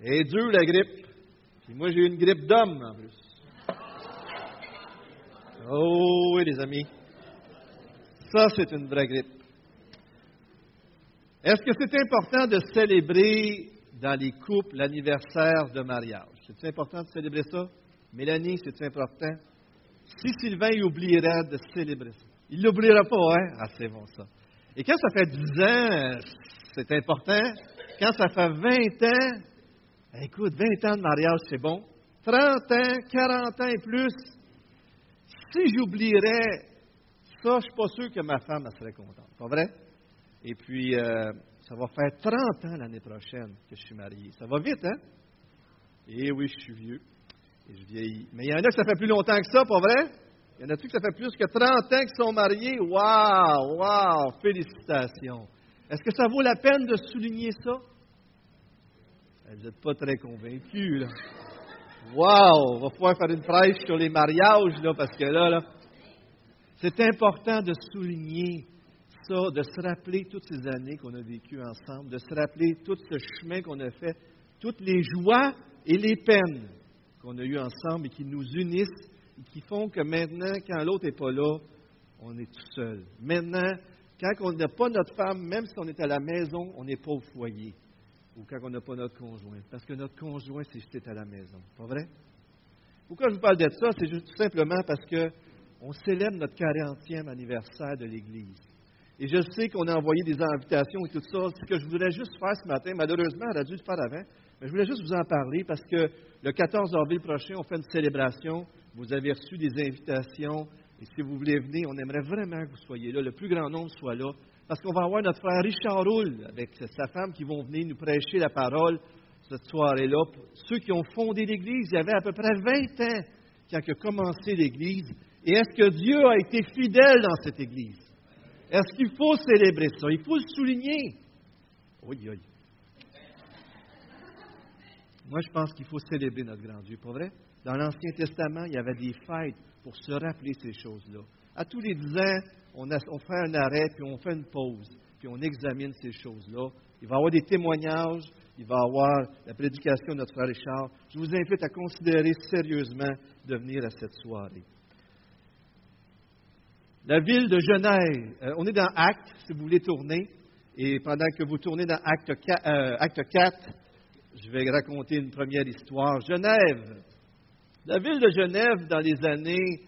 Et dur la grippe. Puis moi, j'ai eu une grippe d'homme en plus. Oh oui, les amis. Ça, c'est une vraie grippe. Est-ce que c'est important de célébrer dans les couples l'anniversaire de mariage? C'est important de célébrer ça? Mélanie, c'est important? Si Sylvain il oublierait de célébrer ça, il ne l'oubliera pas, hein? Ah, c'est bon ça. Et quand ça fait 10 ans, c'est important. Quand ça fait 20 ans, écoute, 20 ans de mariage, c'est bon. 30 ans, 40 ans et plus, si j'oublierais ça, je ne suis pas sûr que ma femme serait contente. Pas vrai? Et puis, euh, ça va faire 30 ans l'année prochaine que je suis marié. Ça va vite, hein? Et eh oui, je suis vieux. Et je vieillis. Mais il y en a que ça fait plus longtemps que ça, pas vrai? Il y en a-tu que ça fait plus que 30 ans qu'ils sont mariés? Wow! Wow! Félicitations! Est-ce que ça vaut la peine de souligner ça? Vous n'êtes pas très convaincus, là? Wow! On va pouvoir faire une prêche sur les mariages, là, parce que là, là, c'est important de souligner ça, de se rappeler toutes ces années qu'on a vécues ensemble, de se rappeler tout ce chemin qu'on a fait, toutes les joies et les peines qu'on a eues ensemble et qui nous unissent et qui font que maintenant, quand l'autre n'est pas là, on est tout seul. Maintenant, quand on n'a pas notre femme, même si on est à la maison, on n'est pas au foyer. Ou quand on n'a pas notre conjoint. Parce que notre conjoint, c'est juste à la maison. Pas vrai? Pourquoi je vous parle de ça? C'est juste tout simplement parce que on célèbre notre 40e anniversaire de l'Église. Et je sais qu'on a envoyé des invitations et tout ça. Ce que je voudrais juste faire ce matin, malheureusement, elle a dû le faire avant, mais je voulais juste vous en parler parce que le 14 avril prochain, on fait une célébration. Vous avez reçu des invitations. Et si vous voulez venir, on aimerait vraiment que vous soyez là, le plus grand nombre soit là. Parce qu'on va avoir notre frère Richard Roule avec sa femme qui vont venir nous prêcher la parole cette soirée-là. Ceux qui ont fondé l'Église, il y avait à peu près 20 ans quand a commencé l'Église. Et est-ce que Dieu a été fidèle dans cette Église? Est-ce qu'il faut célébrer ça? Il faut le souligner. Oui, oui. Moi, je pense qu'il faut célébrer notre grand Dieu, pas vrai? Dans l'Ancien Testament, il y avait des fêtes pour se rappeler ces choses-là. À tous les dix ans, on, on, fait un arrêt, puis on fait une pause, puis on examine ces choses-là. Il va y avoir des témoignages, il va y avoir la prédication de notre frère Richard. Je vous invite à considérer sérieusement de venir à cette soirée. La ville de Genève, euh, on est dans Acte, si vous voulez tourner, et pendant que vous tournez dans Acte 4, acte 4 je vais raconter une première histoire. Genève. La ville de Genève, dans les années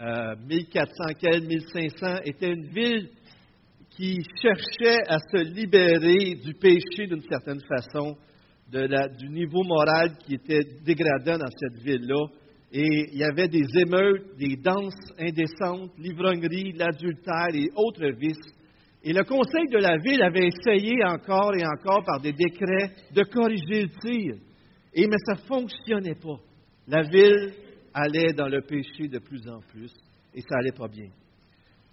1400, 1500, était une ville qui cherchait à se libérer du péché d'une certaine façon, du niveau moral qui était dégradant dans cette ville-là. Et il y avait des émeutes, des danses indécentes, l'ivrognerie, l'adultère et autres vices. Et le conseil de la ville avait essayé encore et encore par des décrets de corriger le tir. Et, mais ça ne fonctionnait pas. La ville allait dans le péché de plus en plus et ça n'allait pas bien.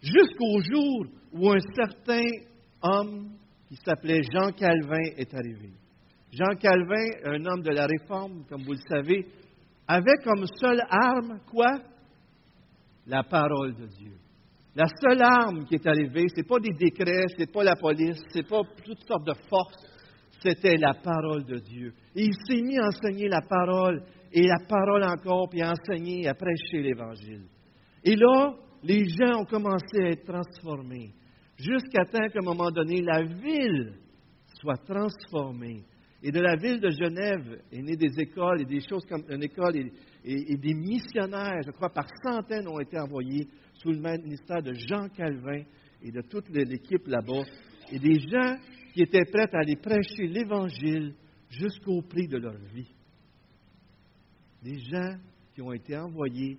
Jusqu'au jour où un certain homme qui s'appelait Jean Calvin est arrivé. Jean Calvin, un homme de la Réforme, comme vous le savez, avait comme seule arme quoi? La parole de Dieu. La seule arme qui est arrivée, ce n'est pas des décrets, ce n'est pas la police, ce n'est pas toutes sortes de forces, c'était la parole de Dieu. Et il s'est mis à enseigner la parole, et la parole encore, puis à enseigner, à prêcher l'Évangile. Et là, les gens ont commencé à être transformés, jusqu'à temps qu'à un moment donné, la ville soit transformée. Et de la ville de Genève est né des écoles et des choses comme une école et, et des missionnaires, je crois, par centaines ont été envoyés sous le ministère de Jean Calvin et de toute l'équipe là-bas, et des gens qui étaient prêts à aller prêcher l'Évangile jusqu'au prix de leur vie. Des gens qui ont été envoyés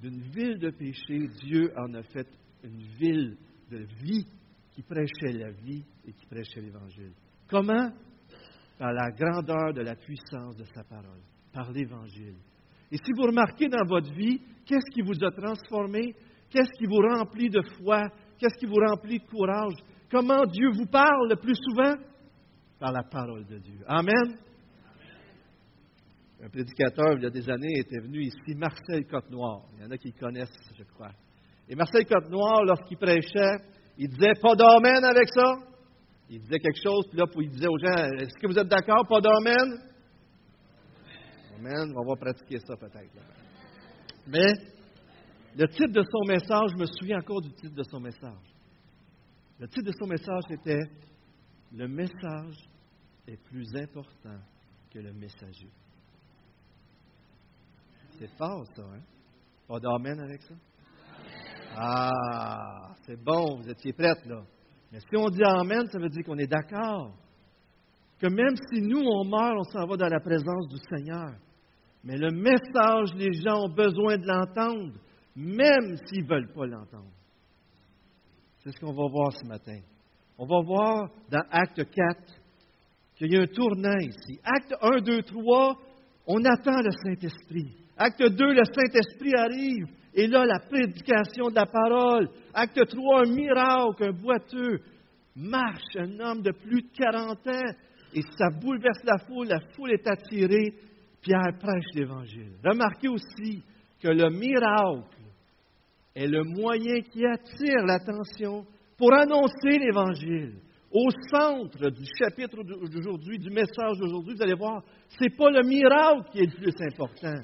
d'une ville de péché, Dieu en a fait une ville de vie qui prêchait la vie et qui prêchait l'Évangile. Comment? Par la grandeur de la puissance de sa parole, par l'Évangile. Et si vous remarquez dans votre vie, qu'est-ce qui vous a transformé? Qu'est-ce qui vous remplit de foi? Qu'est-ce qui vous remplit de courage? Comment Dieu vous parle le plus souvent? Par la parole de Dieu. Amen. Un prédicateur, il y a des années, était venu ici, Marcel Côte-Noir. Il y en a qui le connaissent, je crois. Et Marcel Côte-Noir, lorsqu'il prêchait, il disait pas d'amen avec ça. Il disait quelque chose, puis là, il disait aux gens Est-ce que vous êtes d'accord, pas d'amen? Amen. On va pratiquer ça peut-être. Mais le titre de son message, je me souviens encore du titre de son message. Le titre de son message était Le message est plus important que le messager. C'est fort, ça, hein? Pas d'amen avec ça? Ah, c'est bon, vous étiez prête, là. Mais si on dit Amen, ça veut dire qu'on est d'accord. Que même si nous, on meurt, on s'en va dans la présence du Seigneur. Mais le message, les gens ont besoin de l'entendre, même s'ils ne veulent pas l'entendre. C'est ce qu'on va voir ce matin. On va voir dans Acte 4 qu'il y a un tournant ici. Acte 1, 2, 3, on attend le Saint-Esprit. Acte 2, le Saint-Esprit arrive. Et là, la prédication de la parole. Acte 3, un miracle, un boiteux marche, un homme de plus de 40 ans, et ça bouleverse la foule, la foule est attirée. Pierre prêche l'Évangile. Remarquez aussi que le miracle est le moyen qui attire l'attention pour annoncer l'Évangile. Au centre du chapitre d'aujourd'hui, du message d'aujourd'hui, vous allez voir, ce n'est pas le miracle qui est le plus important,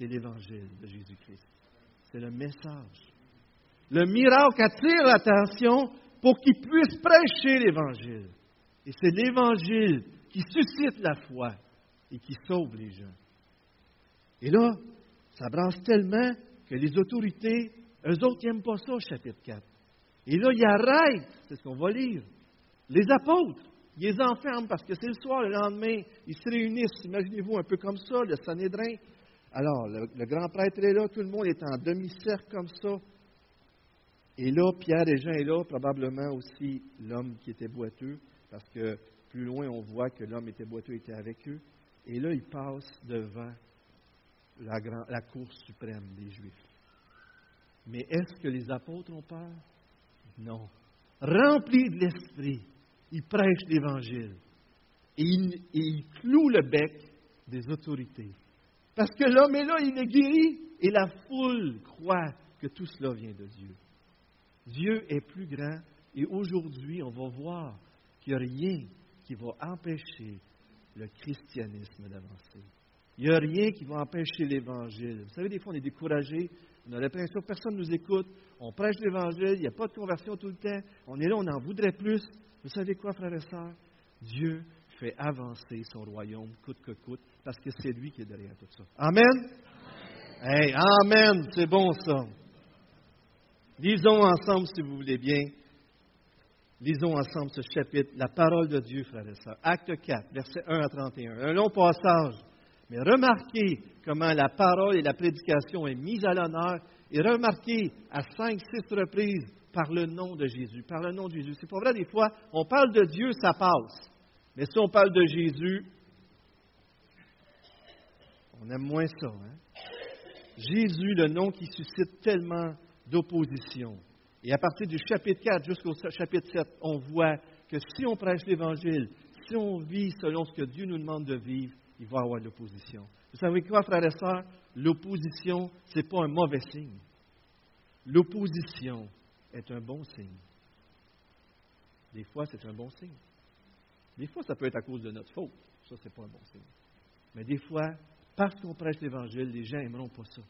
c'est l'Évangile de Jésus-Christ. C'est le message. Le miracle attire l'attention pour qu'il puisse prêcher l'Évangile. Et c'est l'Évangile qui suscite la foi et qui sauve les gens. Et là, ça brasse tellement que les autorités, eux autres, n'aiment pas ça au chapitre 4. Et là, ils arrêtent, c'est ce qu'on va lire, les apôtres. Ils les enferment parce que c'est le soir, le lendemain, ils se réunissent, imaginez-vous, un peu comme ça, le Sanhédrin, alors, le, grand prêtre est là, tout le monde est en demi-cercle comme ça. Et là, Pierre et Jean est là, probablement aussi l'homme qui était boiteux, parce que plus loin, on voit que l'homme était boiteux était avec eux. Et là, il passe devant la, cour suprême des Juifs. Mais est-ce que les apôtres ont peur? Non. Remplis de l'Esprit, ils prêchent l'Évangile. Et ils, il clouent le bec des autorités. Parce que l'homme est là, il est guéri, et la foule croit que tout cela vient de Dieu. Dieu est plus grand, et aujourd'hui, on va voir qu'il n'y a rien qui va empêcher le christianisme d'avancer. Il n'y a rien qui va empêcher l'Évangile. Vous savez, des fois, on est découragé, on a l'impression que personne ne nous écoute, on prêche l'Évangile, il n'y a pas de conversion tout le temps, on est là, on en voudrait plus. Vous savez quoi, frères et sœurs? Dieu fait avancer son royaume coûte que coûte, parce que c'est lui qui est derrière tout ça. Amen? Hey, amen, c'est bon ça. Lisons ensemble, si vous voulez bien. Lisons ensemble ce chapitre, la parole de Dieu, frères et sœurs. Acte 4, versets 1 à 31. Un long passage. Mais remarquez comment la parole et la prédication est mise à l'honneur et remarquez à cinq, six reprises par le nom de Jésus. Par le nom de Jésus. C'est pas vrai, des fois, on parle de Dieu, ça passe. Mais si on parle de Jésus, on aime moins ça. Hein? Jésus, le nom qui suscite tellement d'opposition. Et à partir du chapitre 4 jusqu'au chapitre 7, on voit que si on prêche l'Évangile, si on vit selon ce que Dieu nous demande de vivre, il va y avoir de l'opposition. Vous savez quoi, frères et sœurs? L'opposition, ce n'est pas un mauvais signe. L'opposition est un bon signe. Des fois, c'est un bon signe. Des fois, ça peut être à cause de notre faute. Ça, ce n'est pas un bon signe. Mais des fois, parce qu'on prêche l'Évangile, les gens n'aimeront pas ça.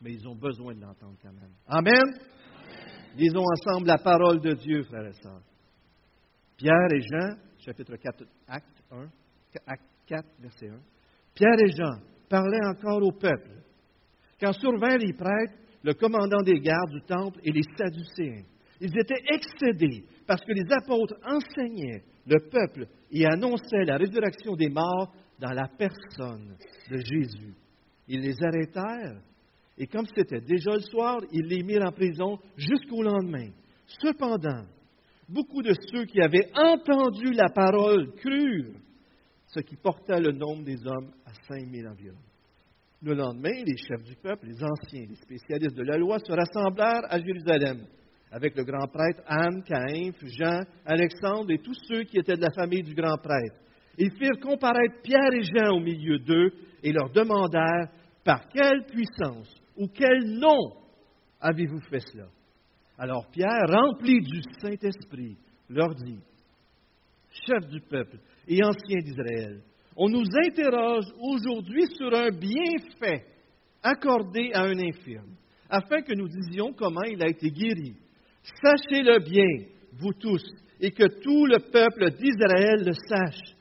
Mais ils ont besoin de l'entendre quand même. Amen. Lisons ensemble la parole de Dieu, frères et sœurs. Pierre et Jean, chapitre 4, acte 1, acte 4, verset 1. Pierre et Jean parlaient encore au peuple. Quand survinrent les prêtres, le commandant des gardes du temple et les Sadducéens, ils étaient excédés parce que les apôtres enseignaient le peuple et annonçaient la résurrection des morts dans la personne de Jésus. Ils les arrêtèrent et comme c'était déjà le soir, ils les mirent en prison jusqu'au lendemain. Cependant, beaucoup de ceux qui avaient entendu la parole crurent, ce qui porta le nombre des hommes à cinq mille environ. Le lendemain, les chefs du peuple, les anciens, les spécialistes de la loi se rassemblèrent à Jérusalem avec le grand prêtre Anne, Caïn, Jean, Alexandre et tous ceux qui étaient de la famille du grand prêtre. Ils firent comparaître Pierre et Jean au milieu d'eux et leur demandèrent par quelle puissance ou quel nom avez-vous fait cela? Alors Pierre, rempli du Saint-Esprit, leur dit Chef du peuple et ancien d'Israël, On nous interroge aujourd'hui sur un bienfait accordé à un infirme, afin que nous disions comment il a été guéri. Sachez-le bien, vous tous, et que tout le peuple d'Israël le sache.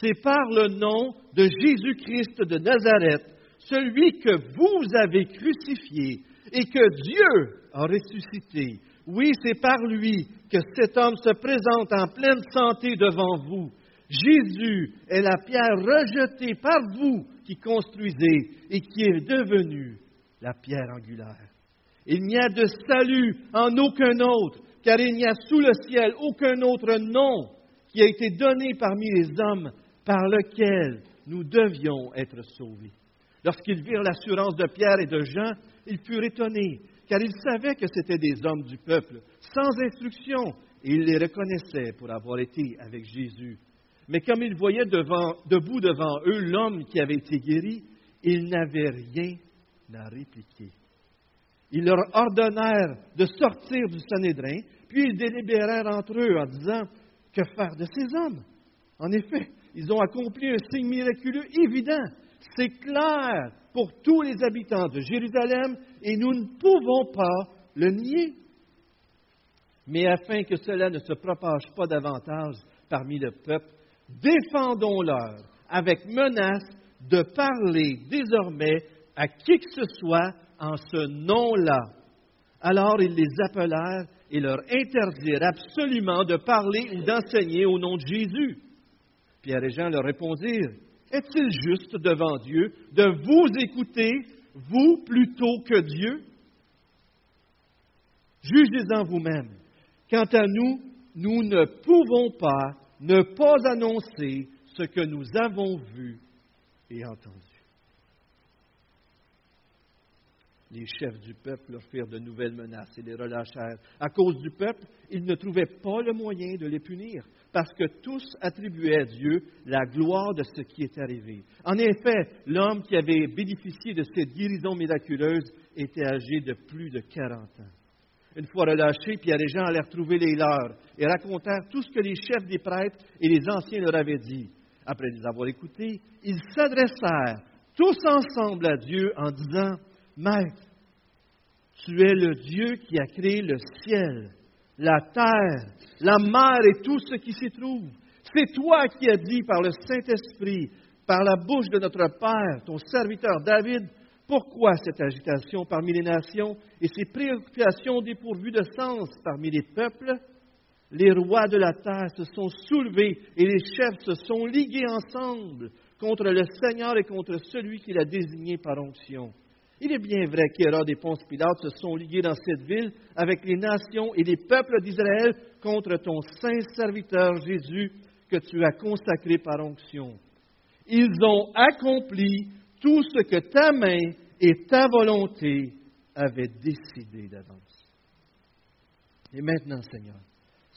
C'est par le nom de Jésus-Christ de Nazareth, celui que vous avez crucifié et que Dieu a ressuscité. Oui, c'est par lui que cet homme se présente en pleine santé devant vous. Jésus est la pierre rejetée par vous qui construisez et qui est devenue la pierre angulaire. Il n'y a de salut en aucun autre, car il n'y a sous le ciel aucun autre nom qui a été donné parmi les hommes par lequel nous devions être sauvés. Lorsqu'ils virent l'assurance de Pierre et de Jean, ils furent étonnés, car ils savaient que c'étaient des hommes du peuple, sans instruction, et ils les reconnaissaient pour avoir été avec Jésus. Mais comme ils voyaient debout devant eux l'homme qui avait été guéri, ils n'avaient rien à répliquer. Ils leur ordonnèrent de sortir du Sanhédrin, puis ils délibérèrent entre eux en disant Que faire de ces hommes? En effet, ils ont accompli un signe miraculeux évident. C'est clair pour tous les habitants de Jérusalem et nous ne pouvons pas le nier. Mais afin que cela ne se propage pas davantage parmi le peuple, défendons-leur avec menace de parler désormais à qui que ce soit en ce nom-là. Alors ils les appelèrent et leur interdirent absolument de parler ou d'enseigner au nom de Jésus. Pierre et Jean leur répondirent, Est-il juste devant Dieu de vous écouter, vous plutôt que Dieu? Jugez-en vous-même. Quant à nous, nous ne pouvons pas ne pas annoncer ce que nous avons vu et entendu. Les chefs du peuple leur firent de nouvelles menaces et les relâchèrent. À cause du peuple, ils ne trouvaient pas le moyen de les punir, parce que tous attribuaient à Dieu la gloire de ce qui est arrivé. En effet, l'homme qui avait bénéficié de cette guérison miraculeuse était âgé de plus de 40 ans. Une fois relâchés, Pierre et Jean allèrent trouver les leurs et racontèrent tout ce que les chefs des prêtres et les anciens leur avaient dit. Après les avoir écoutés, ils s'adressèrent tous ensemble à Dieu en disant, Maître, tu es le Dieu qui a créé le ciel, la terre, la mer et tout ce qui s'y trouve. C'est toi qui as dit par le Saint-Esprit, par la bouche de notre Père, ton serviteur David, pourquoi cette agitation parmi les nations et ces préoccupations dépourvues de sens parmi les peuples? Les rois de la terre se sont soulevés et les chefs se sont ligués ensemble contre le Seigneur et contre celui qu'il a désigné par onction. Il est bien vrai qu'Hérode et Ponce Pilate se sont ligués dans cette ville avec les nations et les peuples d'Israël contre ton saint serviteur Jésus que tu as consacré par onction. Ils ont accompli tout ce que ta main et ta volonté avaient décidé d'avance. Et maintenant, Seigneur,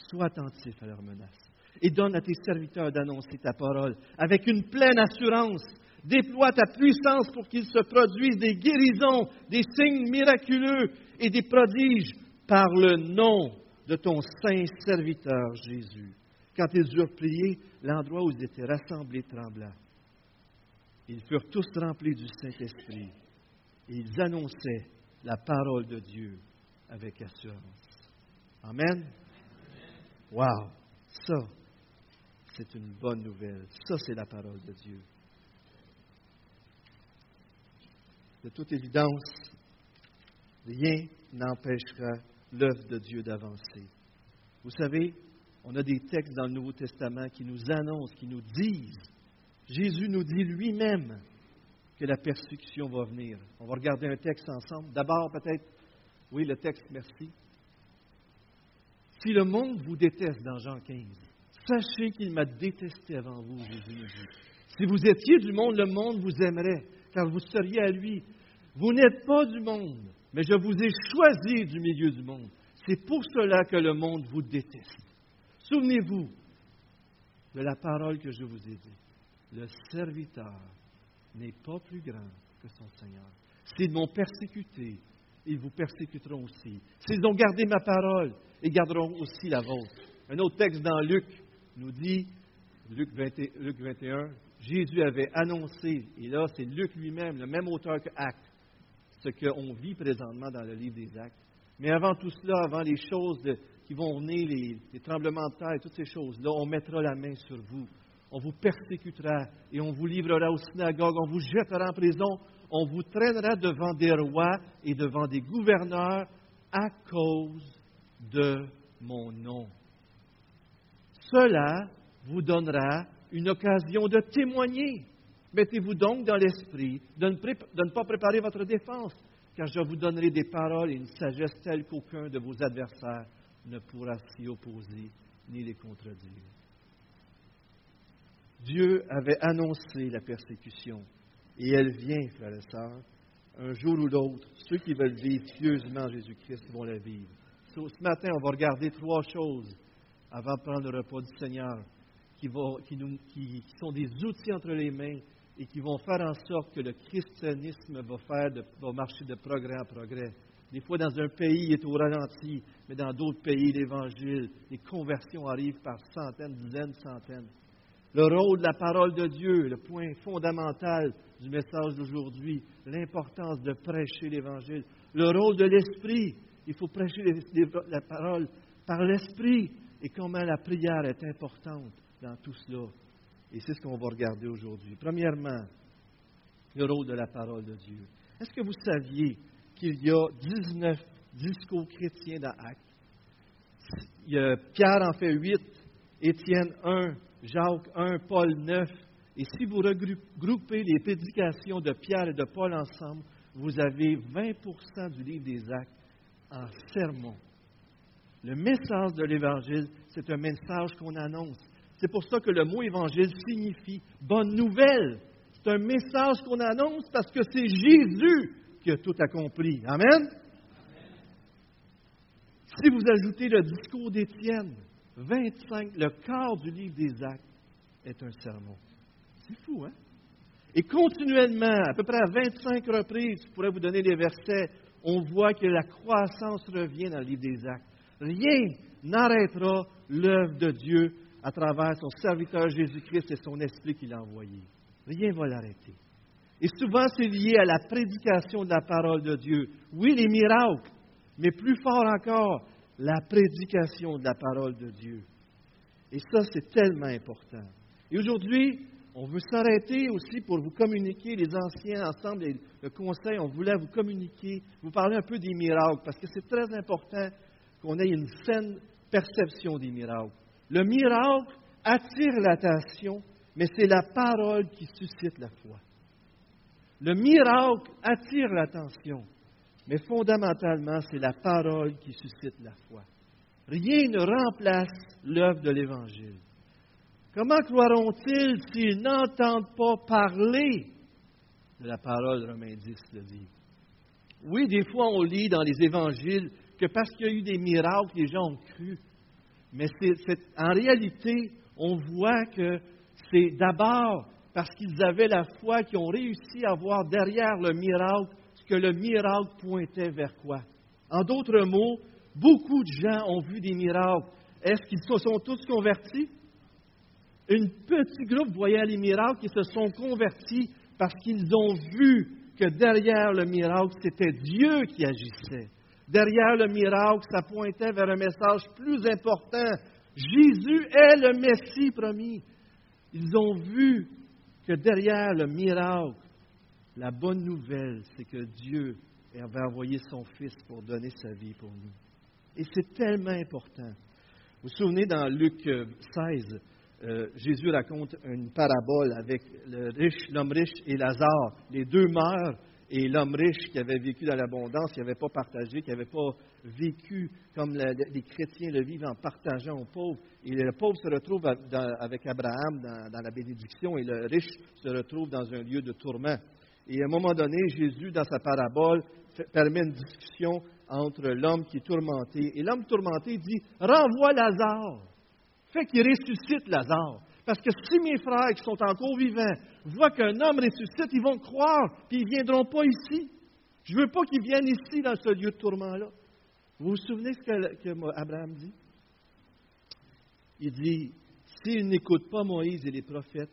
sois attentif à leurs menaces et donne à tes serviteurs d'annoncer ta parole avec une pleine assurance. Déploie ta puissance pour qu'il se produisent des guérisons, des signes miraculeux et des prodiges par le nom de ton saint serviteur Jésus. Quand ils eurent prié, l'endroit où ils étaient rassemblés trembla. Ils furent tous remplis du Saint-Esprit et ils annonçaient la parole de Dieu avec assurance. Amen. Wow, ça, c'est une bonne nouvelle. Ça, c'est la parole de Dieu. De toute évidence, rien n'empêchera l'œuvre de Dieu d'avancer. Vous savez, on a des textes dans le Nouveau Testament qui nous annoncent, qui nous disent Jésus nous dit lui-même que la persécution va venir. On va regarder un texte ensemble. D'abord, peut-être, oui, le texte, merci. Si le monde vous déteste dans Jean 15, sachez qu'il m'a détesté avant vous, Jésus nous. Si vous étiez du monde, le monde vous aimerait, car vous seriez à lui. Vous n'êtes pas du monde, mais je vous ai choisi du milieu du monde. C'est pour cela que le monde vous déteste. Souvenez-vous de la parole que je vous ai dit le serviteur n'est pas plus grand que son Seigneur. S'ils m'ont persécuté, ils vous persécuteront aussi. S'ils ont gardé ma parole, ils garderont aussi la vôtre. Un autre texte dans Luc nous dit Luc, 21, Jésus avait annoncé, et là c'est Luc lui-même, le même auteur que Actes, ce qu'on vit présentement dans le livre des Actes. Mais avant tout cela, avant les choses qui vont venir, les, tremblements de terre, toutes ces choses-là, on mettra la main sur vous. On vous persécutera et on vous livrera aux synagogues, on vous jettera en prison, on vous traînera devant des rois et devant des gouverneurs à cause de mon nom. Cela vous donnera une occasion de témoigner. Mettez-vous donc dans l'esprit de, ne pas préparer votre défense, car je vous donnerai des paroles et une sagesse telle qu'aucun de vos adversaires ne pourra s'y opposer ni les contredire. Dieu avait annoncé la persécution, et elle vient, frères et sœurs, un jour ou l'autre. Ceux qui veulent vivre pieusement Jésus-Christ vont la vivre. Ce matin, on va regarder trois choses avant de prendre le repas du Seigneur qui, sont des outils entre les mains et qui vont faire en sorte que le christianisme va, faire va marcher de progrès en progrès. Des fois, dans un pays, il est au ralenti, mais dans d'autres pays, l'Évangile, les conversions arrivent par centaines, dizaines, centaines. Le rôle de la parole de Dieu, le point fondamental du message d'aujourd'hui, l'importance de prêcher l'Évangile. Le rôle de l'Esprit, il faut prêcher la parole par l'Esprit et comment la prière est importante dans tout cela. Et c'est ce qu'on va regarder aujourd'hui. Premièrement, le rôle de la parole de Dieu. Est-ce que vous saviez qu'il y a 19 discours chrétiens dans Actes? Pierre en fait 8, Étienne 1, Jacques 1, Paul 9. Et si vous regroupez les prédications de Pierre et de Paul ensemble, vous avez 20% du livre des Actes en sermon. Le message de l'Évangile, c'est un message qu'on annonce. C'est pour ça que le mot évangile signifie bonne nouvelle. C'est un message qu'on annonce parce que c'est Jésus qui a tout accompli. Amen? Si vous ajoutez le discours d'Étienne, 25, le quart du livre des actes est un sermon. C'est fou, hein? Et continuellement, à peu près à 25 reprises, je pourrais vous donner les versets, on voit que la croissance revient dans le livre des actes. Rien n'arrêtera l'œuvre de Dieu à travers son serviteur Jésus-Christ et son esprit qu'il a envoyé. Rien ne va l'arrêter. Et souvent, c'est lié à la prédication de la parole de Dieu. Oui, les miracles, mais plus fort encore, la prédication de la parole de Dieu. Et ça, c'est tellement important. Et aujourd'hui, on veut s'arrêter aussi pour vous communiquer, les anciens ensemble, et le conseil, on voulait vous communiquer, vous parler un peu des miracles, parce que c'est très important qu'on ait une saine perception des miracles. Le miracle attire l'attention, mais c'est la parole qui suscite la foi. Le miracle attire l'attention, mais fondamentalement, c'est la parole qui suscite la foi. Rien ne remplace l'œuvre de l'Évangile. Comment croiront-ils s'ils n'entendent pas parler de la parole, Romains 10 le dit? Oui, des fois on lit dans les évangiles que parce qu'il y a eu des miracles, les gens ont cru. Mais en réalité, on voit que c'est d'abord parce qu'ils avaient la foi qu'ils ont réussi à voir derrière le miracle ce que le miracle pointait vers quoi. En d'autres mots, beaucoup de gens ont vu des miracles. Est-ce qu'ils se sont tous convertis? Un petit groupe voyait les miracles qui se sont convertis parce qu'ils ont vu que derrière le miracle, c'était Dieu qui agissait. Derrière le miracle, ça pointait vers un message plus important. Jésus est le Messie promis. Ils ont vu que derrière le miracle, la bonne nouvelle, c'est que Dieu avait envoyé son Fils pour donner sa vie pour nous. Et c'est tellement important. Vous vous souvenez dans Luc 16, euh, Jésus raconte une parabole avec l'homme riche et Lazare. Les deux meurent et l'homme riche qui avait vécu dans l'abondance, qui n'avait pas partagé, qui n'avait pas vécu comme les chrétiens le vivent en partageant aux pauvres. Et le pauvre se retrouve avec Abraham dans, la bénédiction et le riche se retrouve dans un lieu de tourment. Et à un moment donné, Jésus, dans sa parabole, permet une discussion entre l'homme qui est tourmenté. Et l'homme tourmenté dit, renvoie Lazare. Fait qu'il ressuscite Lazare. Parce que si mes frères qui sont encore vivants voient qu'un homme ressuscite, ils vont croire, puis ils ne viendront pas ici. Je ne veux pas qu'ils viennent ici, dans ce lieu de tourment-là. Vous vous souvenez ce que, Abraham dit? Il dit, S'ils n'écoutent pas Moïse et les prophètes,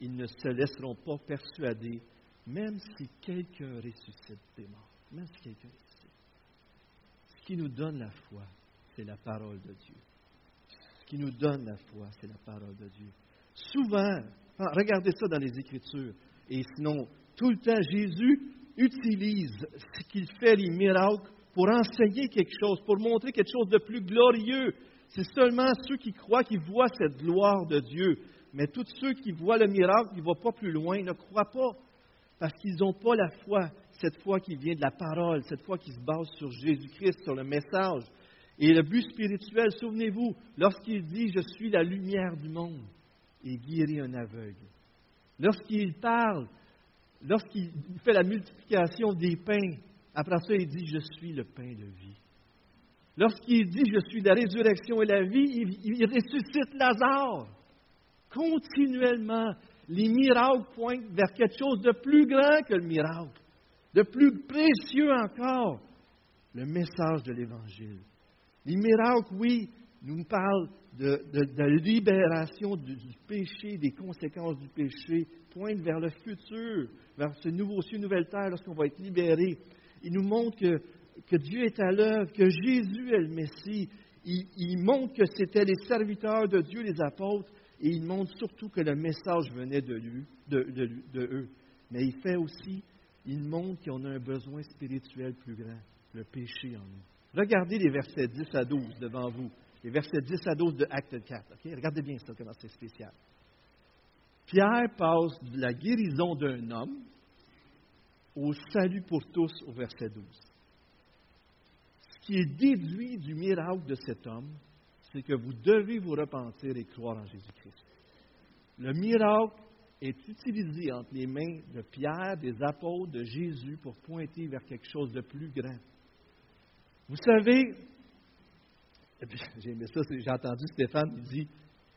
ils ne se laisseront pas persuader, même si quelqu'un ressuscite des morts. Même si quelqu'un ressuscite. Ce qui nous donne la foi, c'est la parole de Dieu. Ce qui nous donne la foi, c'est la parole de Dieu. Souvent, ah, regardez ça dans les Écritures, et sinon, tout le temps, Jésus utilise ce qu'il fait, les miracles, pour enseigner quelque chose, pour montrer quelque chose de plus glorieux. C'est seulement ceux qui croient qui voient cette gloire de Dieu. Mais tous ceux qui voient le miracle, qui ne vont pas plus loin, ne croient pas. Parce qu'ils n'ont pas la foi, cette foi qui vient de la parole, cette foi qui se base sur Jésus-Christ, sur le message. Et le but spirituel, souvenez-vous, lorsqu'il dit Je suis la lumière du monde, il guérit un aveugle. Lorsqu'il parle, lorsqu'il fait la multiplication des pains, après ça, il dit Je suis le pain de vie. Lorsqu'il dit Je suis la résurrection et la vie, il, ressuscite Lazare. Continuellement, les miracles pointent vers quelque chose de plus grand que le miracle, de plus précieux encore, le message de l'Évangile. Les miracles, oui, nous parlent de, de, libération du, péché, des conséquences du péché, pointent vers le futur, vers ce nouveau ciel, nouvelle terre, lorsqu'on va être libéré. Il nous montre que, que Dieu est à l'œuvre, que Jésus est le Messie. Il, montre que c'était les serviteurs de Dieu, les apôtres, et il montre surtout que le message venait de, lui, de, de, eux. Mais il fait aussi, il montre qu'on a un besoin spirituel plus grand, le péché en nous. Regardez les versets 10 à 12 devant vous. Les versets 10 à 12 de Acte 4. Regardez bien ça, comment c'est spécial. Pierre passe de la guérison d'un homme au salut pour tous au verset 12. Ce qui est déduit du miracle de cet homme, c'est que vous devez vous repentir et croire en Jésus-Christ. Le miracle est utilisé entre les mains de Pierre, des apôtres, de Jésus pour pointer vers quelque chose de plus grand. Vous savez, j'ai aimé ça, j'ai entendu Stéphane, il dit,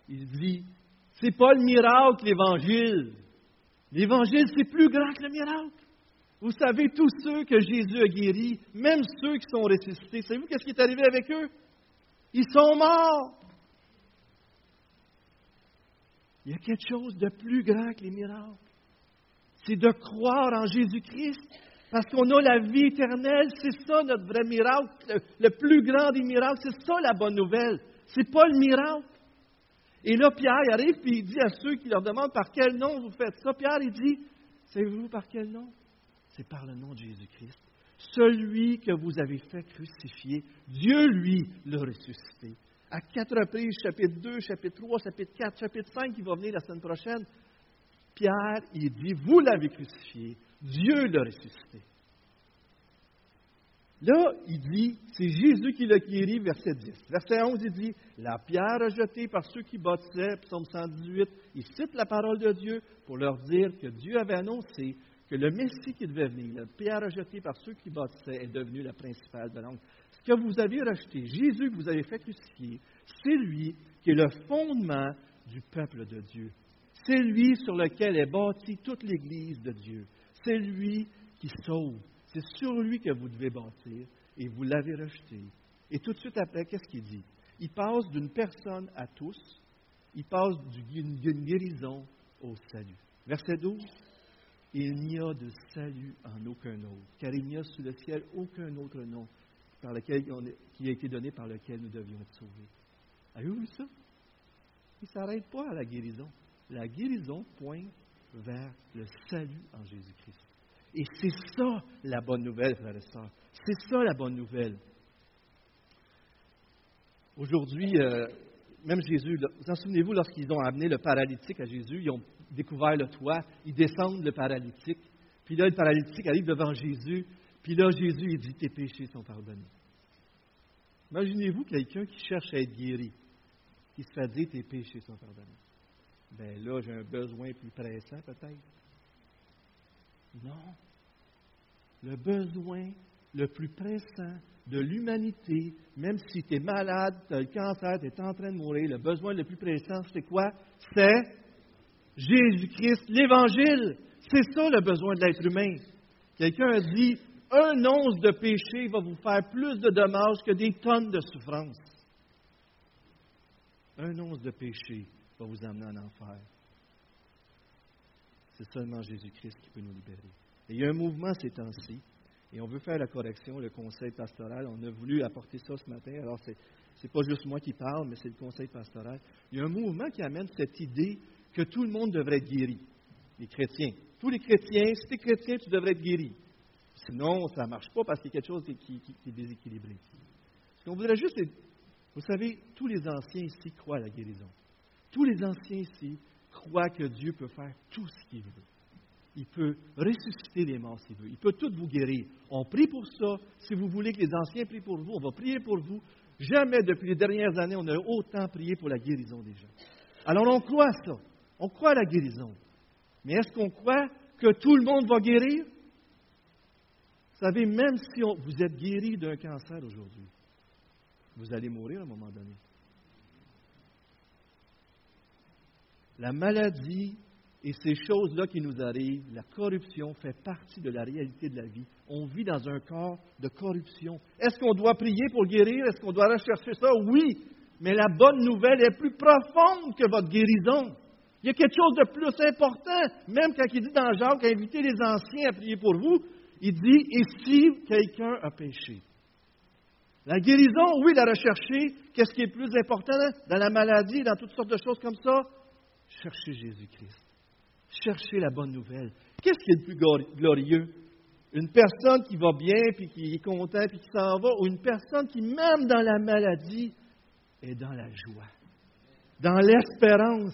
il dit, c'est pas le miracle, l'évangile. L'évangile, c'est plus grand que le miracle. Vous savez, tous ceux que Jésus a guéris, même ceux qui sont ressuscités, savez-vous qu'est-ce qui est arrivé avec eux? Ils sont morts. Il y a quelque chose de plus grand que les miracles. C'est de croire en Jésus-Christ parce qu'on a la vie éternelle. C'est ça notre vrai miracle. Le, plus grand des miracles, c'est ça la bonne nouvelle. C'est pas le miracle. Et là, Pierre arrive et il dit à ceux qui leur demandent par quel nom vous faites ça? Pierre, il dit Savez-vous par quel nom? C'est par le nom de Jésus-Christ celui que vous avez fait crucifier, Dieu, lui, l'a ressuscité. À quatre reprises, chapitre 2, chapitre 3, chapitre 4, chapitre 5, qui va venir la semaine prochaine, Pierre, il dit, vous l'avez crucifié, Dieu l'a ressuscité. Là, il dit, c'est Jésus qui l'a guéri, verset 10. Verset 11, il dit, la pierre rejetée par ceux qui bâtissaient, psaume 118, il cite la parole de Dieu pour leur dire que Dieu avait annoncé que le Messie qui devait venir, la pierre rejetée par ceux qui bâtissaient, est devenu la principale de l'angle. Ce que vous avez rejeté, Jésus que vous avez fait crucifier, c'est lui qui est le fondement du peuple de Dieu. C'est lui sur lequel est bâtie toute l'Église de Dieu. C'est lui qui sauve. C'est sur lui que vous devez bâtir et vous l'avez rejeté. Et tout de suite après, qu'est-ce qu'il dit? Il passe d'une personne à tous, il passe d'une guérison au salut. Verset 12 il n'y a de salut en aucun autre, car il n'y a sous le ciel aucun autre nom par lequel qui a été donné par lequel nous devions être sauvés. Avez-vous vu ça? Il ne s'arrête pas à la guérison. La guérison pointe vers le salut en Jésus-Christ. Et c'est ça la bonne nouvelle, frères et sœurs. C'est ça la bonne nouvelle. Aujourd'hui, euh, même Jésus, vous en souvenez-vous, lorsqu'ils ont amené le paralytique à Jésus, ils ont découvert le toit, ils descendent le paralytique, puis là, le paralytique arrive devant Jésus, puis là, Jésus, il dit, tes péchés sont pardonnés. Imaginez-vous quelqu'un qui cherche à être guéri, qui se fait dire, tes péchés sont pardonnés. Ben là, j'ai un besoin plus pressant, peut-être. Non. Le besoin le plus pressant de l'humanité, même si tu es malade, tu as le cancer, tu es en train de mourir, le besoin le plus pressant, c'est quoi? C'est Jésus-Christ, l'Évangile. C'est ça le besoin de l'être humain. Quelqu'un a dit, un once de péché va vous faire plus de dommages que des tonnes de souffrance. Un once de péché va vous amener en enfer. C'est seulement Jésus-Christ qui peut nous libérer. Et il y a un mouvement ces temps-ci, et on veut faire la correction, le conseil pastoral. On a voulu apporter ça ce matin. Alors, c'est n'est pas juste moi qui parle, mais c'est le conseil pastoral. Il y a un mouvement qui amène cette idée que tout le monde devrait être guéri. Les chrétiens. Tous les chrétiens, si tu es chrétien, tu devrais être guéri. Sinon, ça ne marche pas parce qu'il y a quelque chose qui, est déséquilibré. Ce qu'on voudrait juste, vous savez, tous les anciens ici croient à la guérison. Tous les anciens ici croient que Dieu peut faire tout ce qu'il veut. Il peut ressusciter les morts s'il veut. Il peut tout vous guérir. On prie pour ça. Si vous voulez que les anciens prient pour vous, on va prier pour vous. Jamais depuis les dernières années, on a autant prié pour la guérison des gens. Alors on croit à ça. On croit à la guérison. Mais est-ce qu'on croit que tout le monde va guérir? Vous savez, même si vous êtes guéri d'un cancer aujourd'hui, vous allez mourir à un moment donné. La maladie et ces choses-là qui nous arrivent, la corruption fait partie de la réalité de la vie. On vit dans un corps de corruption. Est-ce qu'on doit prier pour guérir? Est-ce qu'on doit rechercher ça? Oui. Mais la bonne nouvelle est plus profonde que votre guérison. Il y a quelque chose de plus important. Même quand il dit dans Jacques, invitez les anciens à prier pour vous, il dit, et si quelqu'un a péché? La guérison, oui, la rechercher. Qu'est-ce qui est plus important? Dans la maladie, dans toutes sortes de choses comme ça? Chercher Jésus-Christ. Chercher la bonne nouvelle. Qu'est-ce qui est le plus glorieux? Une personne qui va bien, puis qui est content, puis qui s'en va, ou une personne qui, même dans la maladie, est dans la joie, dans l'espérance,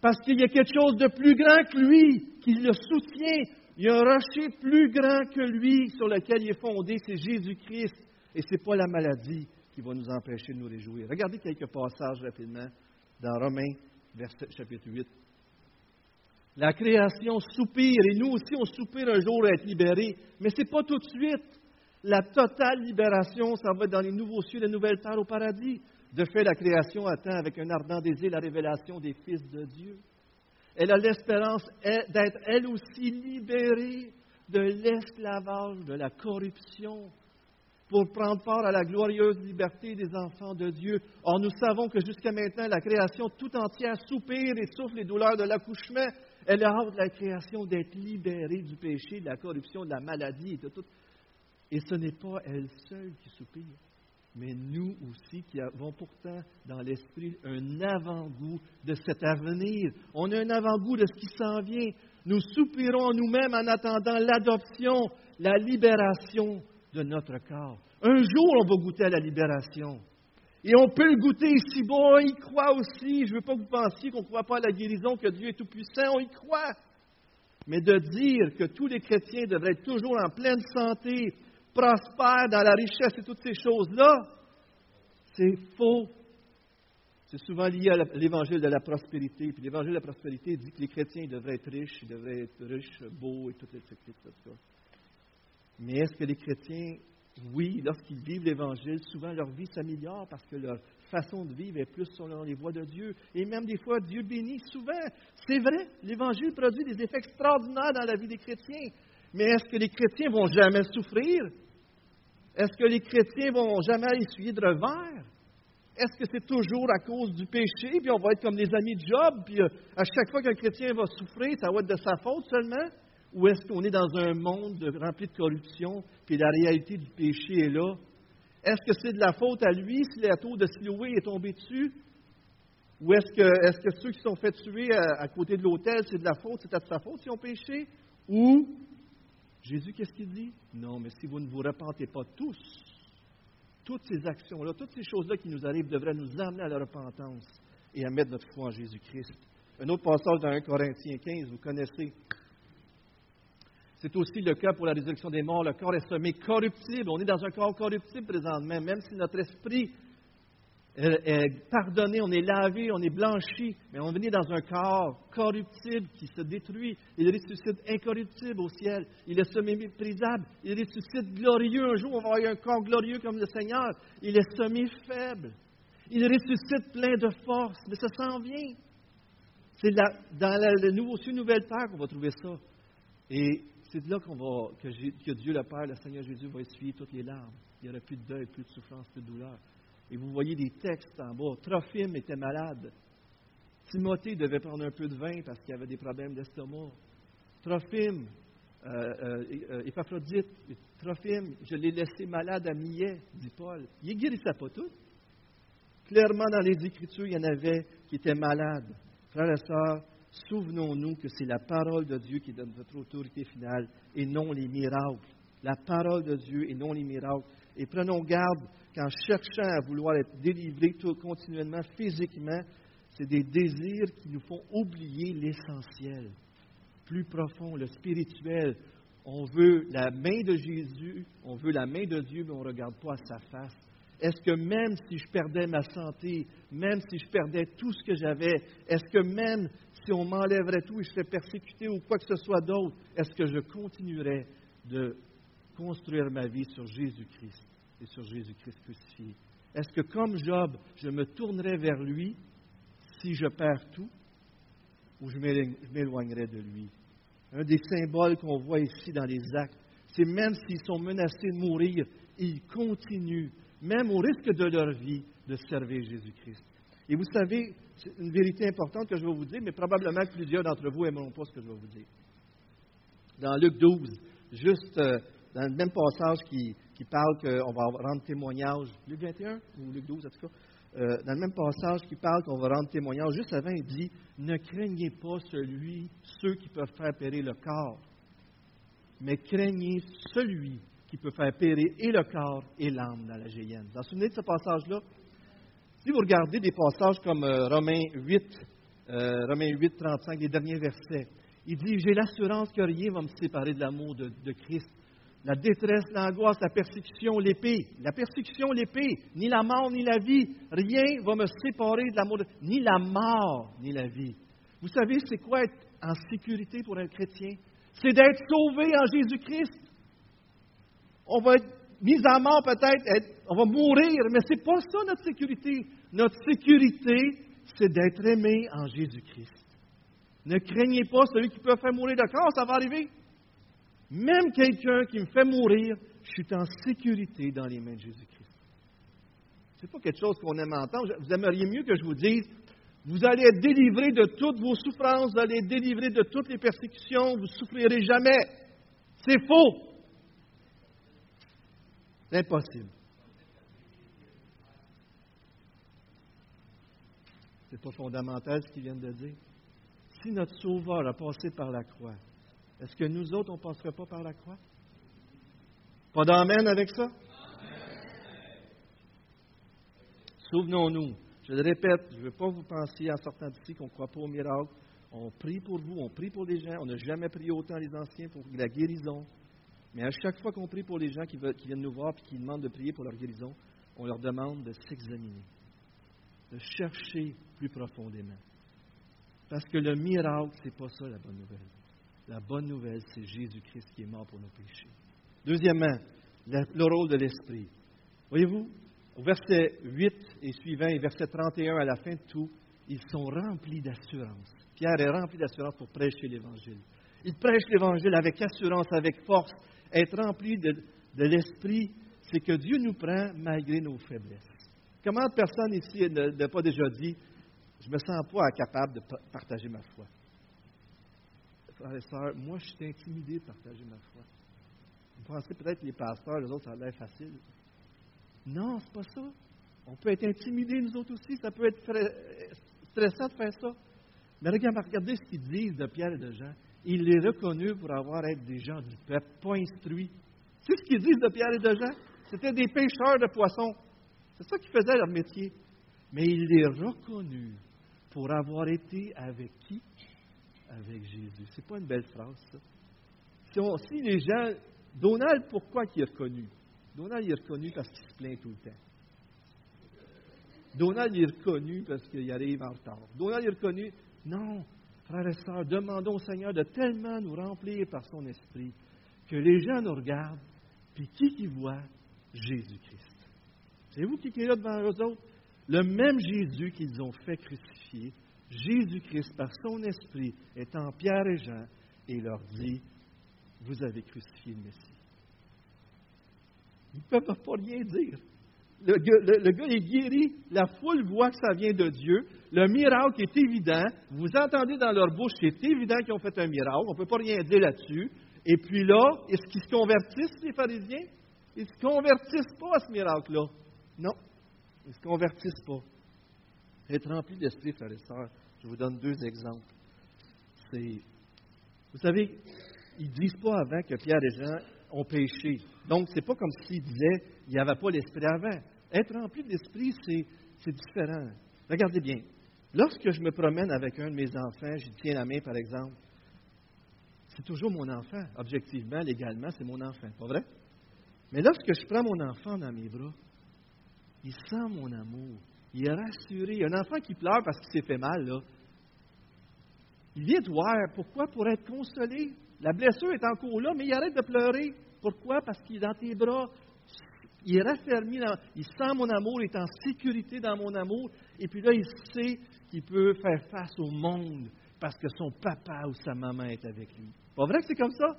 parce qu'il y a quelque chose de plus grand que lui qui le soutient. Il y a un rocher plus grand que lui sur lequel il est fondé, c'est Jésus-Christ. Et ce n'est pas la maladie qui va nous empêcher de nous réjouir. Regardez quelques passages rapidement dans Romains, verset, chapitre 8. La création soupire, et nous aussi on soupire un jour à être libérés, mais ce n'est pas tout de suite. La totale libération, ça va être dans les nouveaux cieux, les nouvelles terres au paradis. De fait, la création attend avec un ardent désir la révélation des fils de Dieu. Elle a l'espérance d'être elle aussi libérée de l'esclavage, de la corruption, pour prendre part à la glorieuse liberté des enfants de Dieu. Or, nous savons que jusqu'à maintenant, la création tout entière soupire et souffre les douleurs de l'accouchement. Elle a hâte, la création, d'être libérée du péché, de la corruption, de la maladie et de tout. Et ce n'est pas elle seule qui soupire mais nous aussi qui avons pourtant dans l'esprit un avant-goût de cet avenir. On a un avant-goût de ce qui s'en vient. Nous soupirons nous-mêmes en attendant l'adoption, la libération de notre corps. Un jour, on va goûter à la libération. Et on peut le goûter ici. Bon, on y croit aussi. Je ne veux pas que vous pensiez qu'on ne croit pas à la guérison, que Dieu est tout-puissant. On y croit. Mais de dire que tous les chrétiens devraient être toujours en pleine santé, prospère dans la richesse et toutes ces choses-là, c'est faux. C'est souvent lié à l'évangile de la prospérité. Puis l'évangile de la prospérité dit que les chrétiens devraient être riches, ils devraient être riches, beaux et tout, etc. Mais est-ce que les chrétiens, oui, lorsqu'ils vivent l'évangile, souvent leur vie s'améliore parce que leur façon de vivre est plus selon les voies de Dieu? Et même des fois, Dieu bénit souvent. C'est vrai, l'évangile produit des effets extraordinaires dans la vie des chrétiens. Mais est-ce que les chrétiens vont jamais souffrir? Est-ce que les chrétiens vont jamais essuyer de revers? Est-ce que c'est toujours à cause du péché, puis on va être comme les amis de Job, puis euh, à chaque fois qu'un chrétien va souffrir, ça va être de sa faute seulement? Ou est-ce qu'on est dans un monde rempli de corruption, puis la réalité du péché est là? Est-ce que c'est de la faute à lui si la tour de Siloé est tombée dessus? Ou est-ce que, ceux qui sont fait tuer à, côté de l'autel, c'est de la faute, c'est de sa faute s'ils ont péché? Ou Jésus, qu'est-ce qu'il dit? Non, mais si vous ne vous repentez pas tous, toutes ces actions-là, toutes ces choses-là qui nous arrivent devraient nous amener à la repentance et à mettre notre foi en Jésus-Christ. Un autre passage dans 1 Corinthiens 15, vous connaissez. C'est aussi le cas pour la résurrection des morts. Le corps est semé corruptible. On est dans un corps corruptible présentement, même si notre esprit est pardonné, on est lavé, on est blanchi, mais on venait dans un corps corruptible qui se détruit. Il ressuscite incorruptible au ciel. Il est semi-méprisable. Il ressuscite glorieux. Un jour, on va avoir un corps glorieux comme le Seigneur. Il est semi-faible. Il ressuscite plein de force, mais ça s'en vient. C'est dans le nouveau ciel, nouvelle terre qu'on va trouver ça. Et c'est là va, que, que Dieu le Père, le Seigneur Jésus, va essuyer toutes les larmes. Il n'y aura plus de deuil, plus de souffrance, plus de douleur. Et vous voyez des textes en bas. Trophime était malade. Timothée devait prendre un peu de vin parce qu'il avait des problèmes d'estomac. Trophime, euh, euh, euh, Épaphrodite, Trophime, je l'ai laissé malade à Millet, dit Paul. Il ne guérissait pas tout. Clairement, dans les Écritures, il y en avait qui étaient malades. Frères et sœurs, souvenons-nous que c'est la parole de Dieu qui donne notre autorité finale et non les miracles. La parole de Dieu et non les miracles. Et prenons garde qu'en cherchant à vouloir être délivrés tout continuellement physiquement, c'est des désirs qui nous font oublier l'essentiel, plus profond, le spirituel. On veut la main de Jésus, on veut la main de Dieu, mais on ne regarde pas à sa face. Est-ce que même si je perdais ma santé, même si je perdais tout ce que j'avais, est-ce que même si on m'enlèverait tout et je serais persécuté ou quoi que ce soit d'autre, est-ce que je continuerais de construire ma vie sur Jésus-Christ et sur Jésus-Christ crucifié? Est-ce que comme Job, je me tournerais vers lui si je perds tout ou je m'éloignerai de lui? Un des symboles qu'on voit ici dans les actes, c'est même s'ils sont menacés de mourir, ils continuent, même au risque de leur vie, de servir Jésus-Christ. Et vous savez, c'est une vérité importante que je vais vous dire, mais probablement plusieurs d'entre vous n'aimeront pas ce que je vais vous dire. Dans Luc 12, juste euh, dans le même passage qui, qui parle qu'on va rendre témoignage, Luc 21 ou Luc 12 en tout cas, euh, dans le même passage qui parle qu'on va rendre témoignage, juste avant, il dit Ne craignez pas celui, ceux qui peuvent faire périr le corps, mais craignez celui qui peut faire périr et le corps et l'âme dans la géhenne. Vous vous souvenez de ce passage-là Si vous regardez des passages comme euh, Romains 8, euh, Romains 8, 35, les derniers versets, il dit J'ai l'assurance que rien ne va me séparer de l'amour de Christ la détresse, l'angoisse, la persécution, l'épée. La persécution, l'épée, ni la mort, ni la vie. Rien va me séparer de l'amour, de... ni la mort, ni la vie. Vous savez, c'est quoi être en sécurité pour un chrétien? C'est d'être sauvé en Jésus-Christ. On va être mis à mort peut-être, on va mourir, mais ce n'est pas ça notre sécurité. Notre sécurité, c'est d'être aimé en Jésus-Christ. Ne craignez pas celui qui peut faire mourir de corps, ça va arriver. Même quelqu'un qui me fait mourir, je suis en sécurité dans les mains de Jésus-Christ. Ce n'est pas quelque chose qu'on aime entendre. Vous aimeriez mieux que je vous dise, vous allez être délivré de toutes vos souffrances, vous allez être délivré de toutes les persécutions, vous ne souffrirez jamais. C'est faux. Impossible. C'est pas fondamental ce qu'ils viennent de dire. Si notre Sauveur a passé par la croix, est-ce que nous autres, on ne passerait pas par la croix? Pas d'amène avec ça? Souvenons-nous, je le répète, je ne veux pas vous penser en sortant d'ici qu'on ne croit pas au miracle. On prie pour vous, on prie pour les gens. On n'a jamais prié autant les anciens pour la guérison. Mais à chaque fois qu'on prie pour les gens qui, viennent nous voir et qui demandent de prier pour leur guérison, on leur demande de s'examiner, de chercher plus profondément. Parce que le miracle, ce n'est pas ça la bonne nouvelle. La bonne nouvelle, c'est Jésus-Christ qui est mort pour nos péchés. Deuxièmement, le, rôle de l'Esprit. Voyez-vous, au verset 8 et suivant, et verset 31 à la fin de tout, ils sont remplis d'assurance. Pierre est rempli d'assurance pour prêcher l'Évangile. Il prêche l'Évangile avec assurance, avec force. Être rempli de, l'Esprit, c'est que Dieu nous prend malgré nos faiblesses. Comment de personnes ici n'ont pas déjà dit Je ne me sens pas capable de partager ma foi frères et sœurs, moi, je suis intimidé de partager ma foi. Vous pensez peut-être que les pasteurs, les autres, ça a l'air facile. Non, c'est pas ça. On peut être intimidé, nous autres aussi. Ça peut être stressant de faire ça. Mais regardez ce qu'ils disent de Pierre et de Jean. Il les reconnu pour avoir été des gens du peuple, pas instruits. C'est ce qu'ils disent de Pierre et de Jean. C'était des pêcheurs de poissons. C'est ça qu'ils faisaient leur métier. Mais il les reconnut pour avoir été avec qui? Avec Jésus. C'est pas une belle phrase, ça. Si, les gens. Donald, pourquoi il est reconnu? Donald, il est reconnu parce qu'il se plaint tout le temps. Donald, il est reconnu parce qu'il arrive en retard. Donald, il est reconnu. Non, frères et sœurs, demandons au Seigneur de tellement nous remplir par son esprit que les gens nous regardent, puis qui qui voit? Jésus-Christ. C'est vous qui êtes là devant eux autres? Le même Jésus qu'ils ont fait crucifier, Jésus-Christ, par son esprit, est en Pierre et Jean et leur dit, vous avez crucifié le Messie. Ils ne peuvent pas rien dire. Le gars, est guéri, la foule voit que ça vient de Dieu. Le miracle est évident. Vous entendez dans leur bouche, c'est évident qu'ils ont fait un miracle. On ne peut pas rien dire là-dessus. Et puis là, est-ce qu'ils se convertissent, les pharisiens? Ils ne se convertissent pas à ce miracle-là. Non, ils ne se convertissent pas. Être rempli d'esprit, frères et sœurs, je vous donne deux exemples. C'est, vous savez, ils ne disent pas avant que Pierre et Jean ont péché. Donc, ce n'est pas comme s'ils disaient qu'il n'y avait pas l'esprit avant. Être rempli d'esprit, c'est différent. Regardez bien. Lorsque je me promène avec un de mes enfants, je tiens la main, par exemple, c'est toujours mon enfant. Objectivement, légalement, c'est mon enfant, pas vrai? Mais lorsque je prends mon enfant dans mes bras, il sent mon amour. Il est rassuré. Un enfant qui pleure parce qu'il s'est fait mal, là, il vient te voir. Pourquoi? Pour être consolé. La blessure est encore là, mais il arrête de pleurer. Pourquoi? Parce qu'il est dans tes bras. Il est raffermi, il sent mon amour, il est en sécurité dans mon amour, et puis là, il sait qu'il peut faire face au monde parce que son papa ou sa maman est avec lui. Pas vrai que c'est comme ça?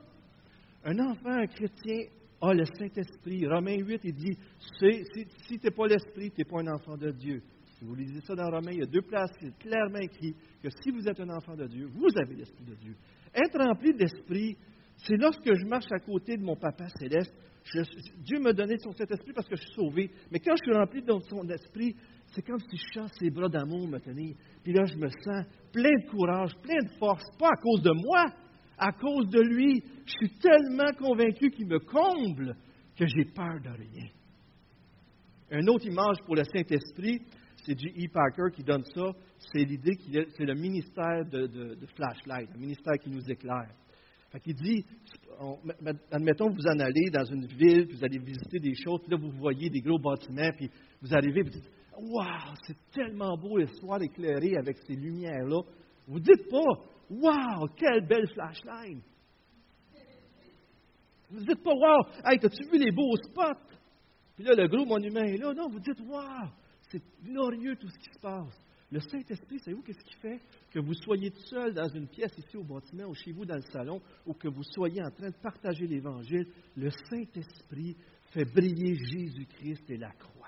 Un enfant, un chrétien, a le Saint-Esprit. Romains 8, il dit, si, tu n'es pas l'Esprit, tu n'es pas un enfant de Dieu. Si vous lisez ça dans Romains, il y a deux places, c'est clairement écrit que si vous êtes un enfant de Dieu, vous avez l'Esprit de Dieu. Être rempli d'Esprit, c'est lorsque je marche à côté de mon Papa céleste, Dieu m'a donné son Saint-Esprit parce que je suis sauvé. Mais quand je suis rempli de son esprit, c'est comme si je chasse ses bras d'amour me tenir. Puis là, je me sens plein de courage, plein de force, pas à cause de moi, à cause de lui. Je suis tellement convaincu qu'il me comble que j'ai peur de rien. Une autre image pour le Saint-Esprit, c'est J.E. Parker qui donne ça. C'est l'idée que c'est le ministère de, flashlight, le ministère qui nous éclaire. Fait qu'il dit, admettons que vous en allez dans une ville, puis vous allez visiter des choses, puis là vous voyez des gros bâtiments, puis vous arrivez, vous dites, Waouh, c'est tellement beau le soir éclairé avec ces lumières-là. Vous dites pas, Waouh, quelle belle flashlight! Vous dites pas, Waouh, hey, as-tu vu les beaux spots? Puis là, le gros monument est là. Non, vous dites, Waouh, c'est glorieux tout ce qui se passe. Le Saint-Esprit, savez-vous qu'est-ce qui fait? Que vous soyez seul dans une pièce ici au bâtiment ou chez vous dans le salon, ou que vous soyez en train de partager l'Évangile, le Saint-Esprit fait briller Jésus-Christ et la croix.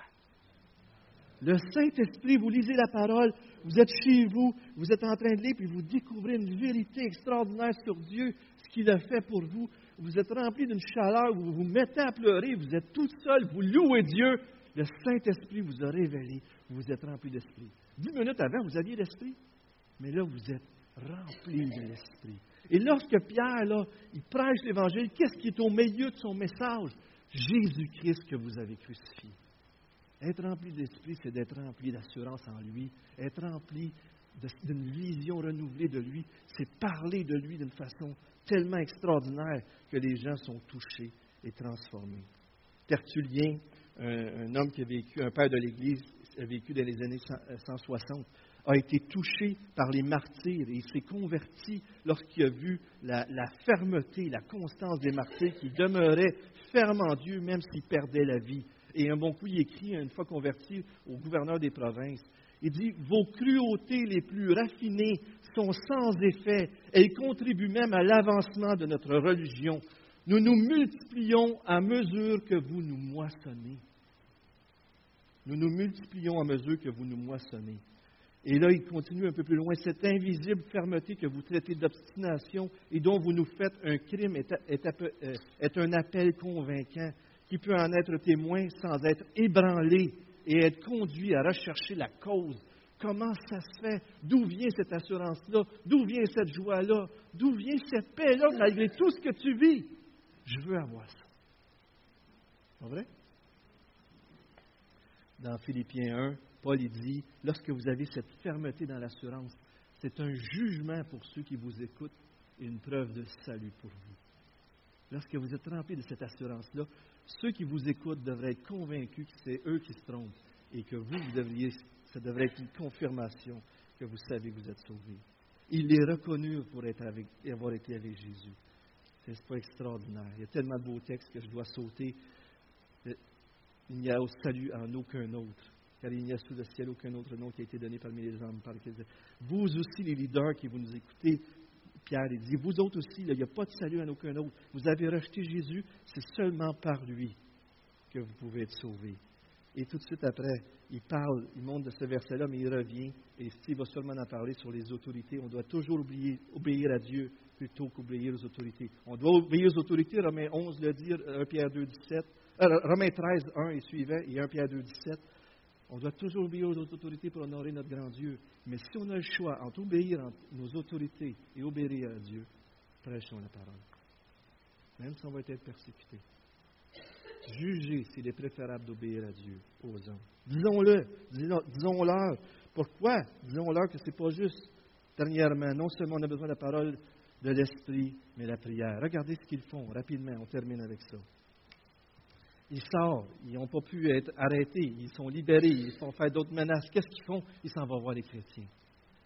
Le Saint-Esprit, vous lisez la parole, vous êtes chez vous, vous êtes en train de lire, puis vous découvrez une vérité extraordinaire sur Dieu, ce qu'il a fait pour vous. Vous êtes rempli d'une chaleur, vous vous mettez à pleurer, vous êtes tout seul, vous louez Dieu. Le Saint-Esprit vous a révélé, vous êtes rempli d'esprit. Dix minutes avant, vous aviez l'esprit, mais là, vous êtes rempli de l'esprit. Et lorsque Pierre, là, il prêche l'Évangile, qu'est-ce qui est au milieu de son message? Jésus-Christ que vous avez crucifié. Être rempli d'esprit, c'est d'être rempli d'assurance en lui. Être rempli d'une vision renouvelée de lui, c'est parler de lui d'une façon tellement extraordinaire que les gens sont touchés et transformés. Tertullien, un, homme qui a vécu, un père de l'Église, a vécu dans les années 160, euh, a été touché par les martyrs et il s'est converti lorsqu'il a vu la, la, fermeté, la constance des martyrs qui demeuraient fermes en Dieu même s'ils perdaient la vie. Et un bon coup, il écrit, une fois converti au gouverneur des provinces, il dit, Vos cruautés les plus raffinées sont sans effet. Elles contribuent même à l'avancement de notre religion. Nous nous multiplions à mesure que vous nous moissonnez. Nous nous multiplions à mesure que vous nous moissonnez. Et là, il continue un peu plus loin. Cette invisible fermeté que vous traitez d'obstination et dont vous nous faites un crime est, est un appel convaincant qui peut en être témoin sans être ébranlé et être conduit à rechercher la cause. Comment ça se fait? D'où vient cette assurance-là? D'où vient cette joie-là? D'où vient cette paix-là malgré tout ce que tu vis? Je veux avoir ça. Pas vrai? Dans Philippiens 1, Paul dit, lorsque vous avez cette fermeté dans l'assurance, c'est un jugement pour ceux qui vous écoutent et une preuve de salut pour vous. Lorsque vous êtes rempli de cette assurance-là, ceux qui vous écoutent devraient être convaincus que c'est eux qui se trompent et que vous, vous devriez, ça devrait être une confirmation que vous savez que vous êtes sauvés. Il est reconnu pour être avec, avoir été avec Jésus. C'est pas extraordinaire. Il y a tellement de beaux textes que je dois sauter. Il n'y a au salut en aucun autre, car il n'y a sous le ciel aucun autre nom qui a été donné parmi les hommes. Par vous aussi, les leaders qui vous nous écoutez, Il dit, vous autres aussi, il n'y a pas de salut en aucun autre. Vous avez rejeté Jésus, c'est seulement par lui que vous pouvez être sauvés. Et tout de suite après, il parle, il monte de ce verset-là, mais il revient, et Steve va seulement en parler sur les autorités. On doit toujours obéir à Dieu plutôt qu'obéir aux autorités. On doit obéir aux autorités, Romains 11 le dit, 1 Pierre 2, 17, euh, Romains 13, 1 et suivant, et 1 Pierre 2, 17. On doit toujours obéir aux autorités pour honorer notre grand Dieu. Mais si on a le choix entre obéir à nos autorités et obéir à Dieu, prêchons la parole. Même si on va être persécuté. Jugez s'il est préférable d'obéir à Dieu aux hommes. Disons-le, disons-leur. Pourquoi? Disons-leur que ce n'est pas juste. Dernièrement, non seulement on a besoin de la parole de l'Esprit, mais la prière. Regardez ce qu'ils font rapidement, on termine avec ça. Ils sortent, ils n'ont pas pu être arrêtés, ils sont libérés, ils font faire d'autres menaces. Qu'est-ce qu'ils font? Ils s'en vont voir les chrétiens.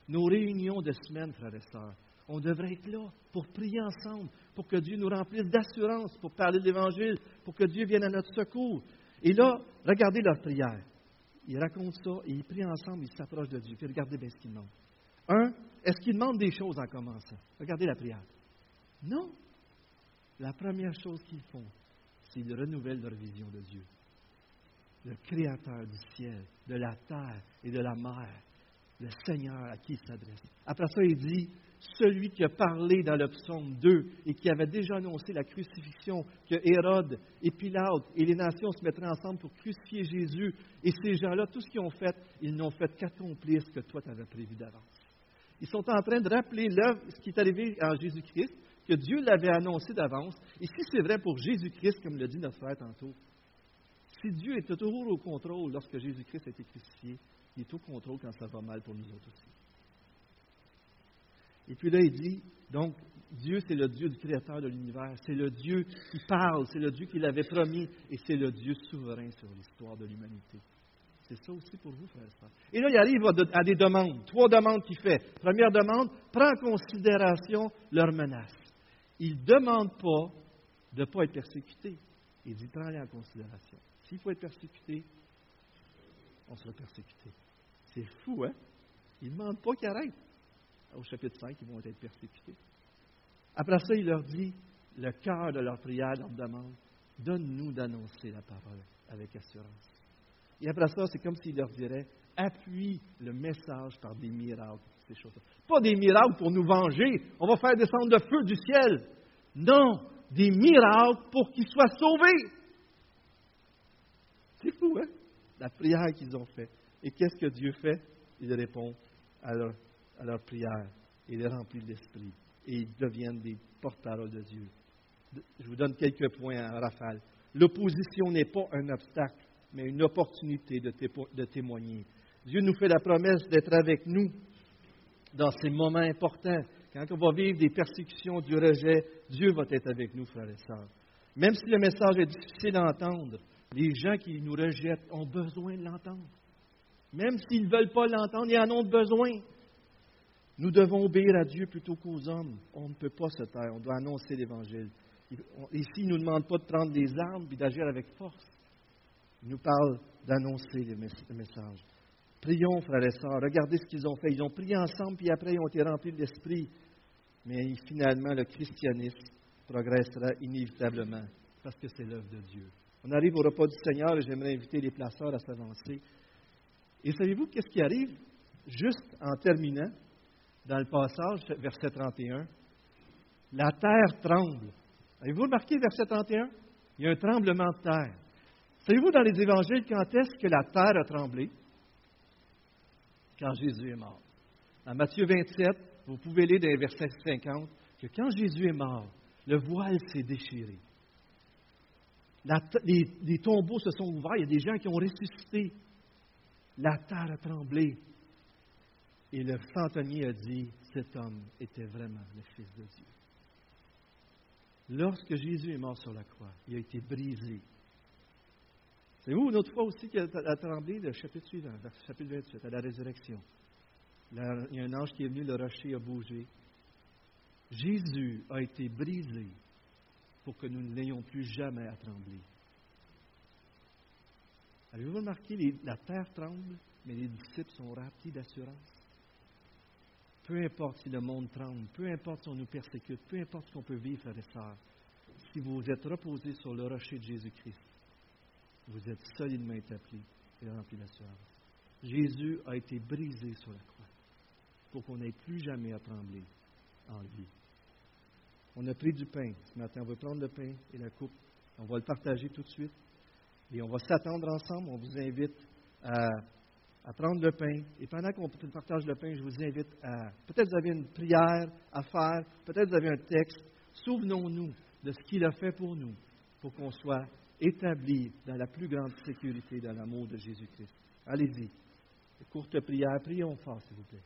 Nos réunions de semaine, frères et sœurs, on devrait être là pour prier ensemble, pour que Dieu nous remplisse d'assurance, pour parler de l'Évangile, pour que Dieu vienne à notre secours. Et là, regardez leur prière. Ils racontent ça et ils prient ensemble, ils s'approchent de Dieu. Puis regardez bien ce qu'ils demandent. Un, est-ce qu'ils demandent des choses en commençant? Regardez la prière. Non. La première chose qu'ils font, qu'ils renouvellent leur vision de Dieu. Le Créateur du ciel, de la terre et de la mer, le Seigneur à qui il s'adresse. Après ça, il dit, celui qui a parlé dans le psaume 2 et qui avait déjà annoncé la crucifixion, que Hérode et Pilate et les nations se mettraient ensemble pour crucifier Jésus. Et ces gens-là, tout ce qu'ils ont fait, ils n'ont fait qu'accomplir ce que toi tu avais prévu d'avance. Ils sont en train de rappeler l'œuvre, ce qui est arrivé en Jésus-Christ, que Dieu l'avait annoncé d'avance. Et si c'est vrai pour Jésus-Christ, comme le dit notre frère tantôt, si Dieu était toujours au contrôle lorsque Jésus-Christ a été crucifié, il est au contrôle quand ça va mal pour nous autres aussi. Et puis là, il dit, donc, Dieu, c'est le Dieu du Créateur de l'univers, c'est le Dieu qui parle, c'est le Dieu qui l'avait promis, et c'est le Dieu souverain sur l'histoire de l'humanité. C'est ça aussi pour vous, frères et Et là, il arrive à des demandes, trois demandes qu'il fait. Première demande, prends en considération leurs menaces. Il ne demande pas de ne pas être persécuté. Il dit, prends-les en considération. S'il faut être persécuté, on sera persécuté. C'est fou, hein? Il ne demande pas qu'ils arrêtent au chapitre 5, ils vont être persécutés. Après ça, il leur dit, le cœur de leur prière leur demande, donne-nous d'annoncer la parole avec assurance. Et après ça, c'est comme s'il leur dirait, appuie le message par des miracles, Pas des miracles pour nous venger, on va faire descendre le feu du ciel. Non, des miracles pour qu'ils soient sauvés. C'est fou, hein? La prière qu'ils ont faite. Et qu'est-ce que Dieu fait? Il répond à leur prière et les remplit de l'Esprit. Et ils deviennent des porte-parole de Dieu. Je vous donne quelques points à rafale. L'opposition n'est pas un obstacle, mais une opportunité de témoigner. Dieu nous fait la promesse d'être avec nous dans ces moments importants. Quand on va vivre des persécutions, du rejet, Dieu va être avec nous, frères et sœurs. Même si le message est difficile à entendre, les gens qui nous rejettent ont besoin de l'entendre. Même s'ils ne veulent pas l'entendre, ils en ont besoin. Nous devons obéir à Dieu plutôt qu'aux hommes. On ne peut pas se taire, on doit annoncer l'Évangile. Ici, il ne nous demande pas de prendre des armes et d'agir avec force. Il nous parle d'annoncer le message. Prions, frères et sœurs, regardez ce qu'ils ont fait. Ils ont prié ensemble, puis après, ils ont été remplis de l'Esprit. Mais finalement, le christianisme progressera inévitablement, parce que c'est l'œuvre de Dieu. On arrive au repas du Seigneur et j'aimerais inviter les placeurs à s'avancer. Et savez-vous qu'est-ce qui arrive? Juste en terminant, dans le passage, verset 31, la terre tremble. Avez-vous remarqué verset 31? Il y a un tremblement de terre. Savez-vous dans les évangiles quand est-ce que la terre a tremblé? Quand Jésus est mort. Dans Matthieu 27, vous pouvez lire dans les versets 50 que quand Jésus est mort, le voile s'est déchiré. les, tombeaux se sont ouverts, il y a des gens qui ont ressuscité. La terre a tremblé. Et le centenier a dit, cet homme était vraiment le Fils de Dieu. Lorsque Jésus est mort sur la croix, il a été brisé. C'est vous, une autre fois aussi, qu'il a tremblé, le chapitre suivant, chapitre 28, à la résurrection. il y a un ange qui est venu, le rocher a bougé. Jésus a été brisé pour que nous n'ayons plus jamais à trembler. Avez-vous remarqué, la terre tremble, mais les disciples sont remplis d'assurance? Peu importe si le monde tremble, peu importe si on nous persécute, peu importe ce qu'on peut vivre, frères et sœurs, si vous êtes reposés sur le rocher de Jésus-Christ, vous êtes solidement établis et remplit l'assurance. Jésus a été brisé sur la croix pour qu'on n'ait plus jamais à trembler en lui. On a pris du pain. Ce matin, on va prendre le pain et la coupe. On va le partager tout de suite. Et on va s'attendre ensemble. On vous invite à, à, prendre le pain. Et pendant qu'on partage le pain, je vous invite à. Peut-être vous avez une prière à faire. Peut-être vous avez un texte. Souvenons-nous de ce qu'il a fait pour nous, pour qu'on soit établis dans la plus grande sécurité, dans l'amour de Jésus-Christ. Allez-y. Courte prière. Prions fort, s'il vous plaît.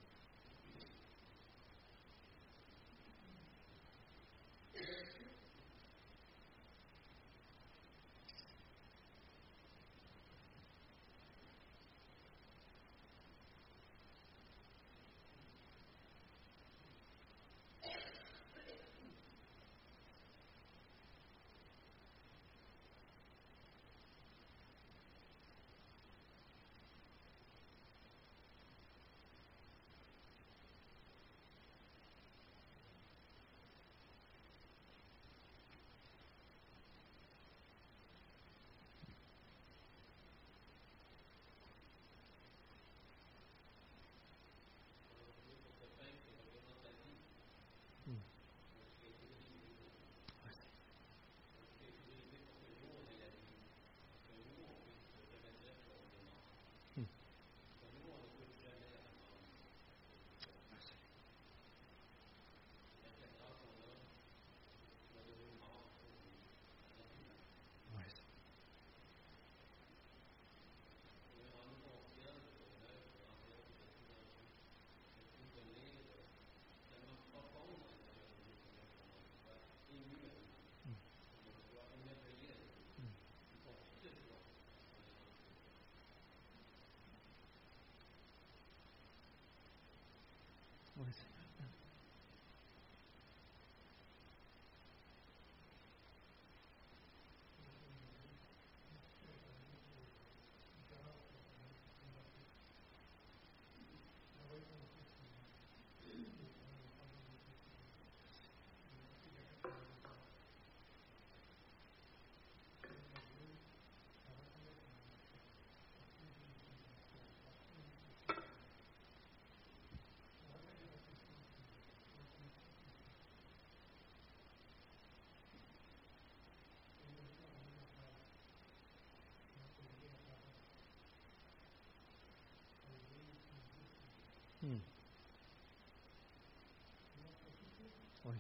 Excellent Oui,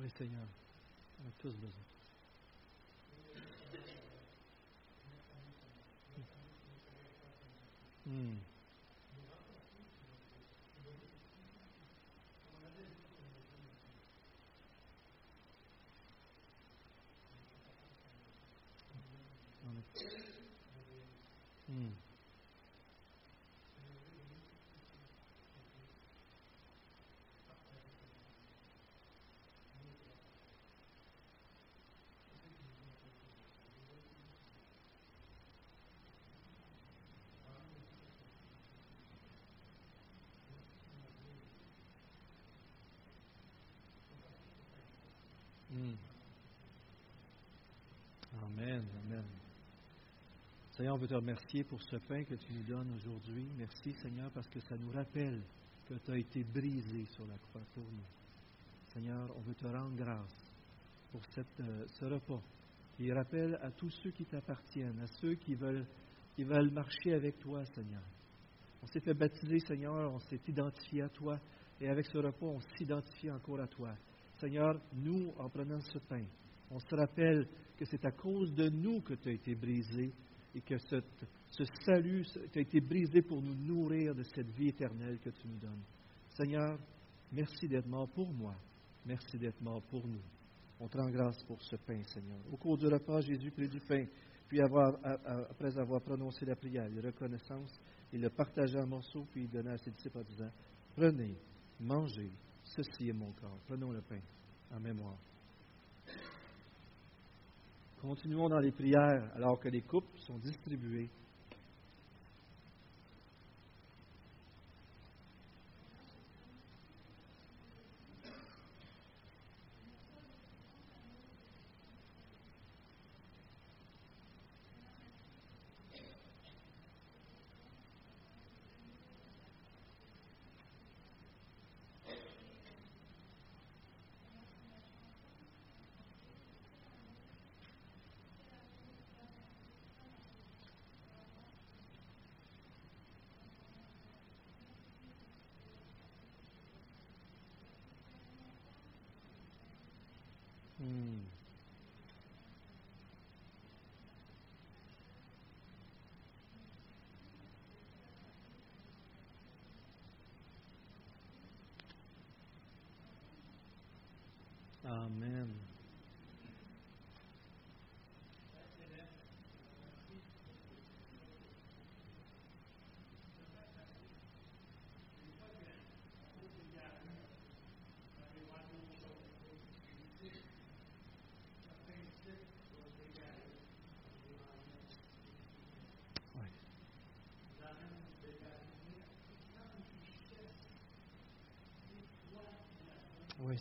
Oui, Seigneur. On a tous besoin. Amen, amen. Seigneur, on veut te remercier pour ce pain que tu nous donnes aujourd'hui. Merci, Seigneur, parce que ça nous rappelle que tu as été brisé sur la croix pour nous. Seigneur, on veut te rendre grâce pour euh, ce repas qui rappelle à tous ceux qui t'appartiennent, à ceux qui veulent, qui veulent marcher avec toi, Seigneur. On s'est fait baptiser, Seigneur, on s'est identifié à toi, et avec ce repas, on s'identifie encore à toi. Seigneur, nous, en prenant ce pain, on se rappelle que c'est à cause de nous que tu as été brisé et que ce, salut a été brisé pour nous nourrir de cette vie éternelle que tu nous donnes. Seigneur, merci d'être mort pour moi. Merci d'être mort pour nous. On te rend grâce pour ce pain, Seigneur. Au cours du repas, Jésus prit du pain, puis après avoir prononcé la prière de reconnaissance, Il le partagea en morceaux, puis il donna à ses disciples en disant Prenez, mangez, ceci est mon corps. Prenons le pain en mémoire. Continuons dans les prières alors que les coupes sont distribuées. Hmm. Amen. Oui. Oui,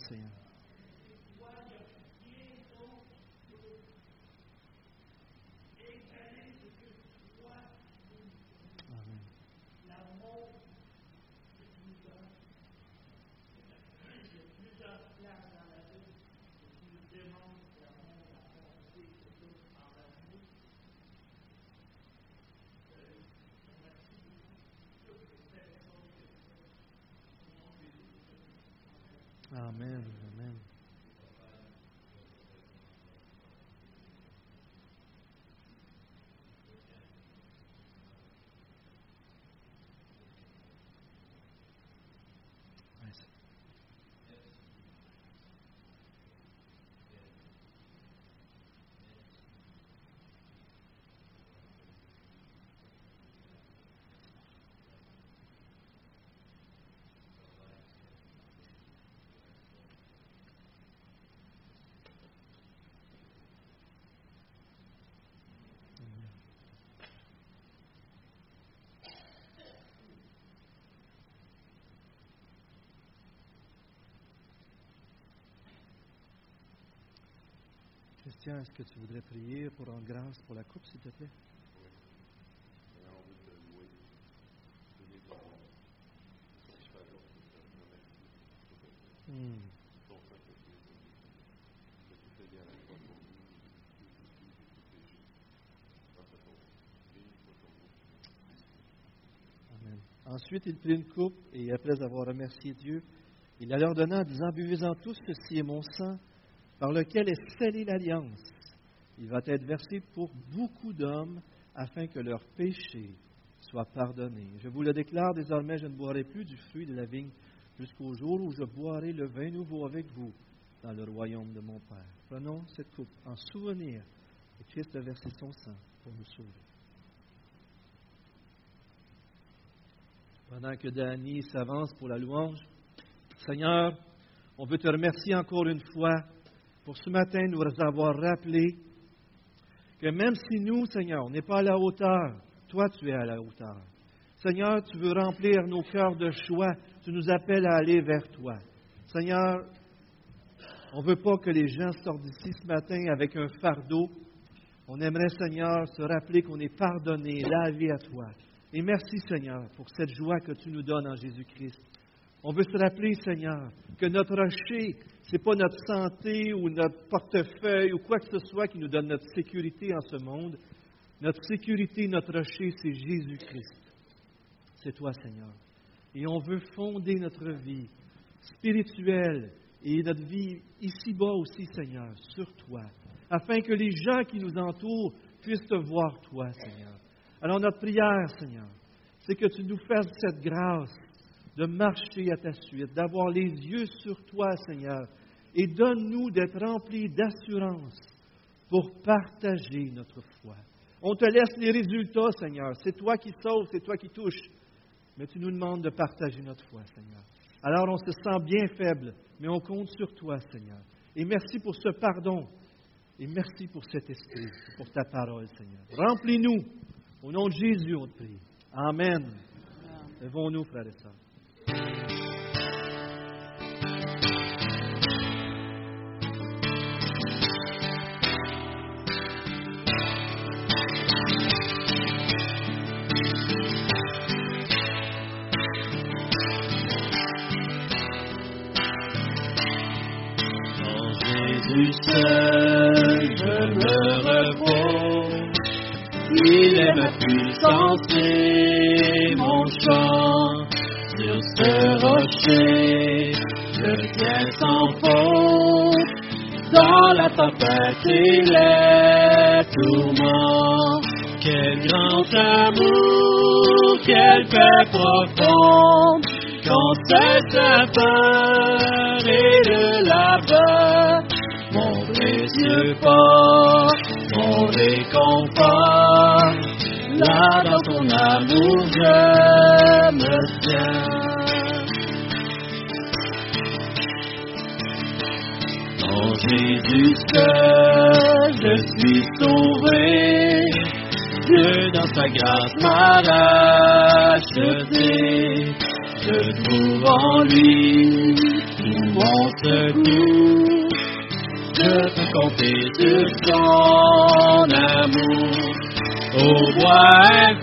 Amen. Christian, est-ce que tu voudrais prier pour rendre grâce pour la coupe, s'il te plaît? Hmm. Ensuite, il prit une coupe et après avoir remercié Dieu, il la leur donna en disant Buvez-en tous, ceci est mon sang, par lequel est scellée l'alliance. Il va être versé pour beaucoup d'hommes afin que leurs péchés soient pardonnés. Je vous le déclare désormais, je ne boirai plus du fruit de la vigne jusqu'au jour où je boirai le vin nouveau avec vous dans le royaume de mon Père. Prenons cette coupe en souvenir que Christ a versé son sang pour nous sauver. Pendant que Dany s'avance pour la louange, Seigneur, on veut te remercier encore une fois pour ce matin nous avoir rappelé que même si nous, Seigneur, on n'est pas à la hauteur, toi tu es à la hauteur. Seigneur, tu veux remplir nos cœurs de choix, tu nous appelles à aller vers toi. Seigneur, on ne veut pas que les gens sortent d'ici ce matin avec un fardeau. On aimerait, Seigneur, se rappeler qu'on est pardonné, lavé à toi. Et merci, Seigneur, pour cette joie que tu nous donnes en Jésus-Christ. On veut se rappeler, Seigneur, que notre rocher, n'est pas notre santé ou notre portefeuille ou quoi que ce soit qui nous donne notre sécurité en ce monde. Notre sécurité, notre rocher, c'est Jésus-Christ. C'est toi, Seigneur. Et on veut fonder notre vie spirituelle et notre vie ici-bas aussi, Seigneur, sur toi, afin que les gens qui nous entourent puissent te voir, toi, Seigneur. Alors notre prière, Seigneur, c'est que tu nous fasses cette grâce de marcher à ta suite, d'avoir les yeux sur toi, Seigneur, et donne-nous d'être remplis d'assurance pour partager notre foi. On te laisse les résultats, Seigneur. C'est toi qui sauves, c'est toi qui touches. Mais tu nous demandes de partager notre foi, Seigneur. Alors on se sent bien faible, mais on compte sur toi, Seigneur. Et merci pour ce pardon. Et merci pour cet esprit, pour ta parole, Seigneur. Remplis-nous. Au nom de Jésus, on te prie. Amen. Levons-nous, frères et sœurs. Rocher, je tiens sans faute. Dans la tempête et les tourments. Quel grand amour, grâce m'a racheté. Je trouve en lui tout mon secours. Je peux compter sur son amour. Au bois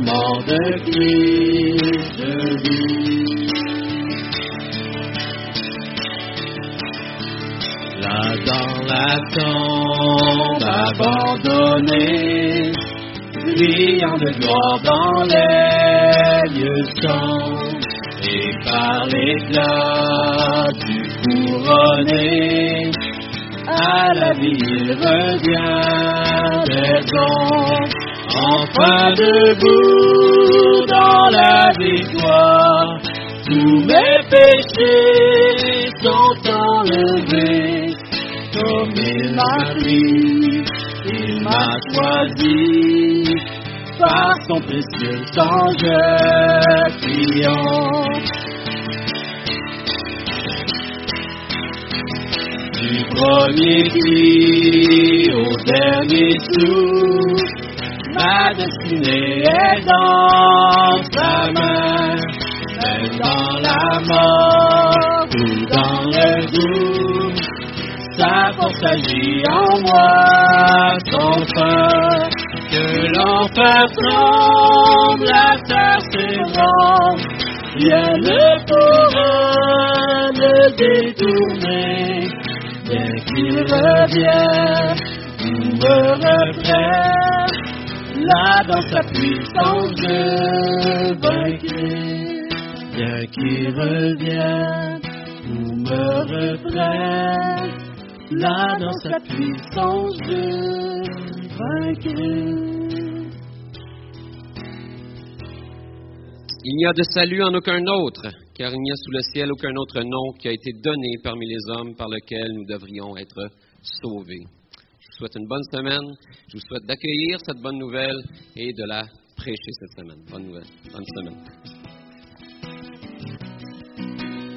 Mort de Christ, je vis. Là dans la tombe abandonnée, brillant de gloire dans les lieux sombres, et par l'éclat du couronné, à la vie il revient des. Enfin debout dans la victoire, tous mes péchés sont enlevés. Comme il m'a pris, il m'a choisi. Par son précieux sang, je. Du premier cri au dernier souffle, ma destinée est dans sa main, même dans la mort ou dans le doute, sa force agit en moi sans peur. Que l'enfer tremble, la terre s'ébranle, rien ne pourra le détourner, bien qu'il revienne ou me reprenne. Là dans sa puissance je vaincrai, bien qu'il revienne ou me reprenne. Là dans sa puissance je vaincrai. Il n'y a de salut en aucun autre, car il n'y a sous le ciel aucun autre nom qui a été donné parmi les hommes par lequel nous devrions être sauvés. Je vous souhaite une bonne semaine. Je vous souhaite d'accueillir cette bonne nouvelle et de la prêcher cette semaine. Bonne nouvelle. Bonne semaine.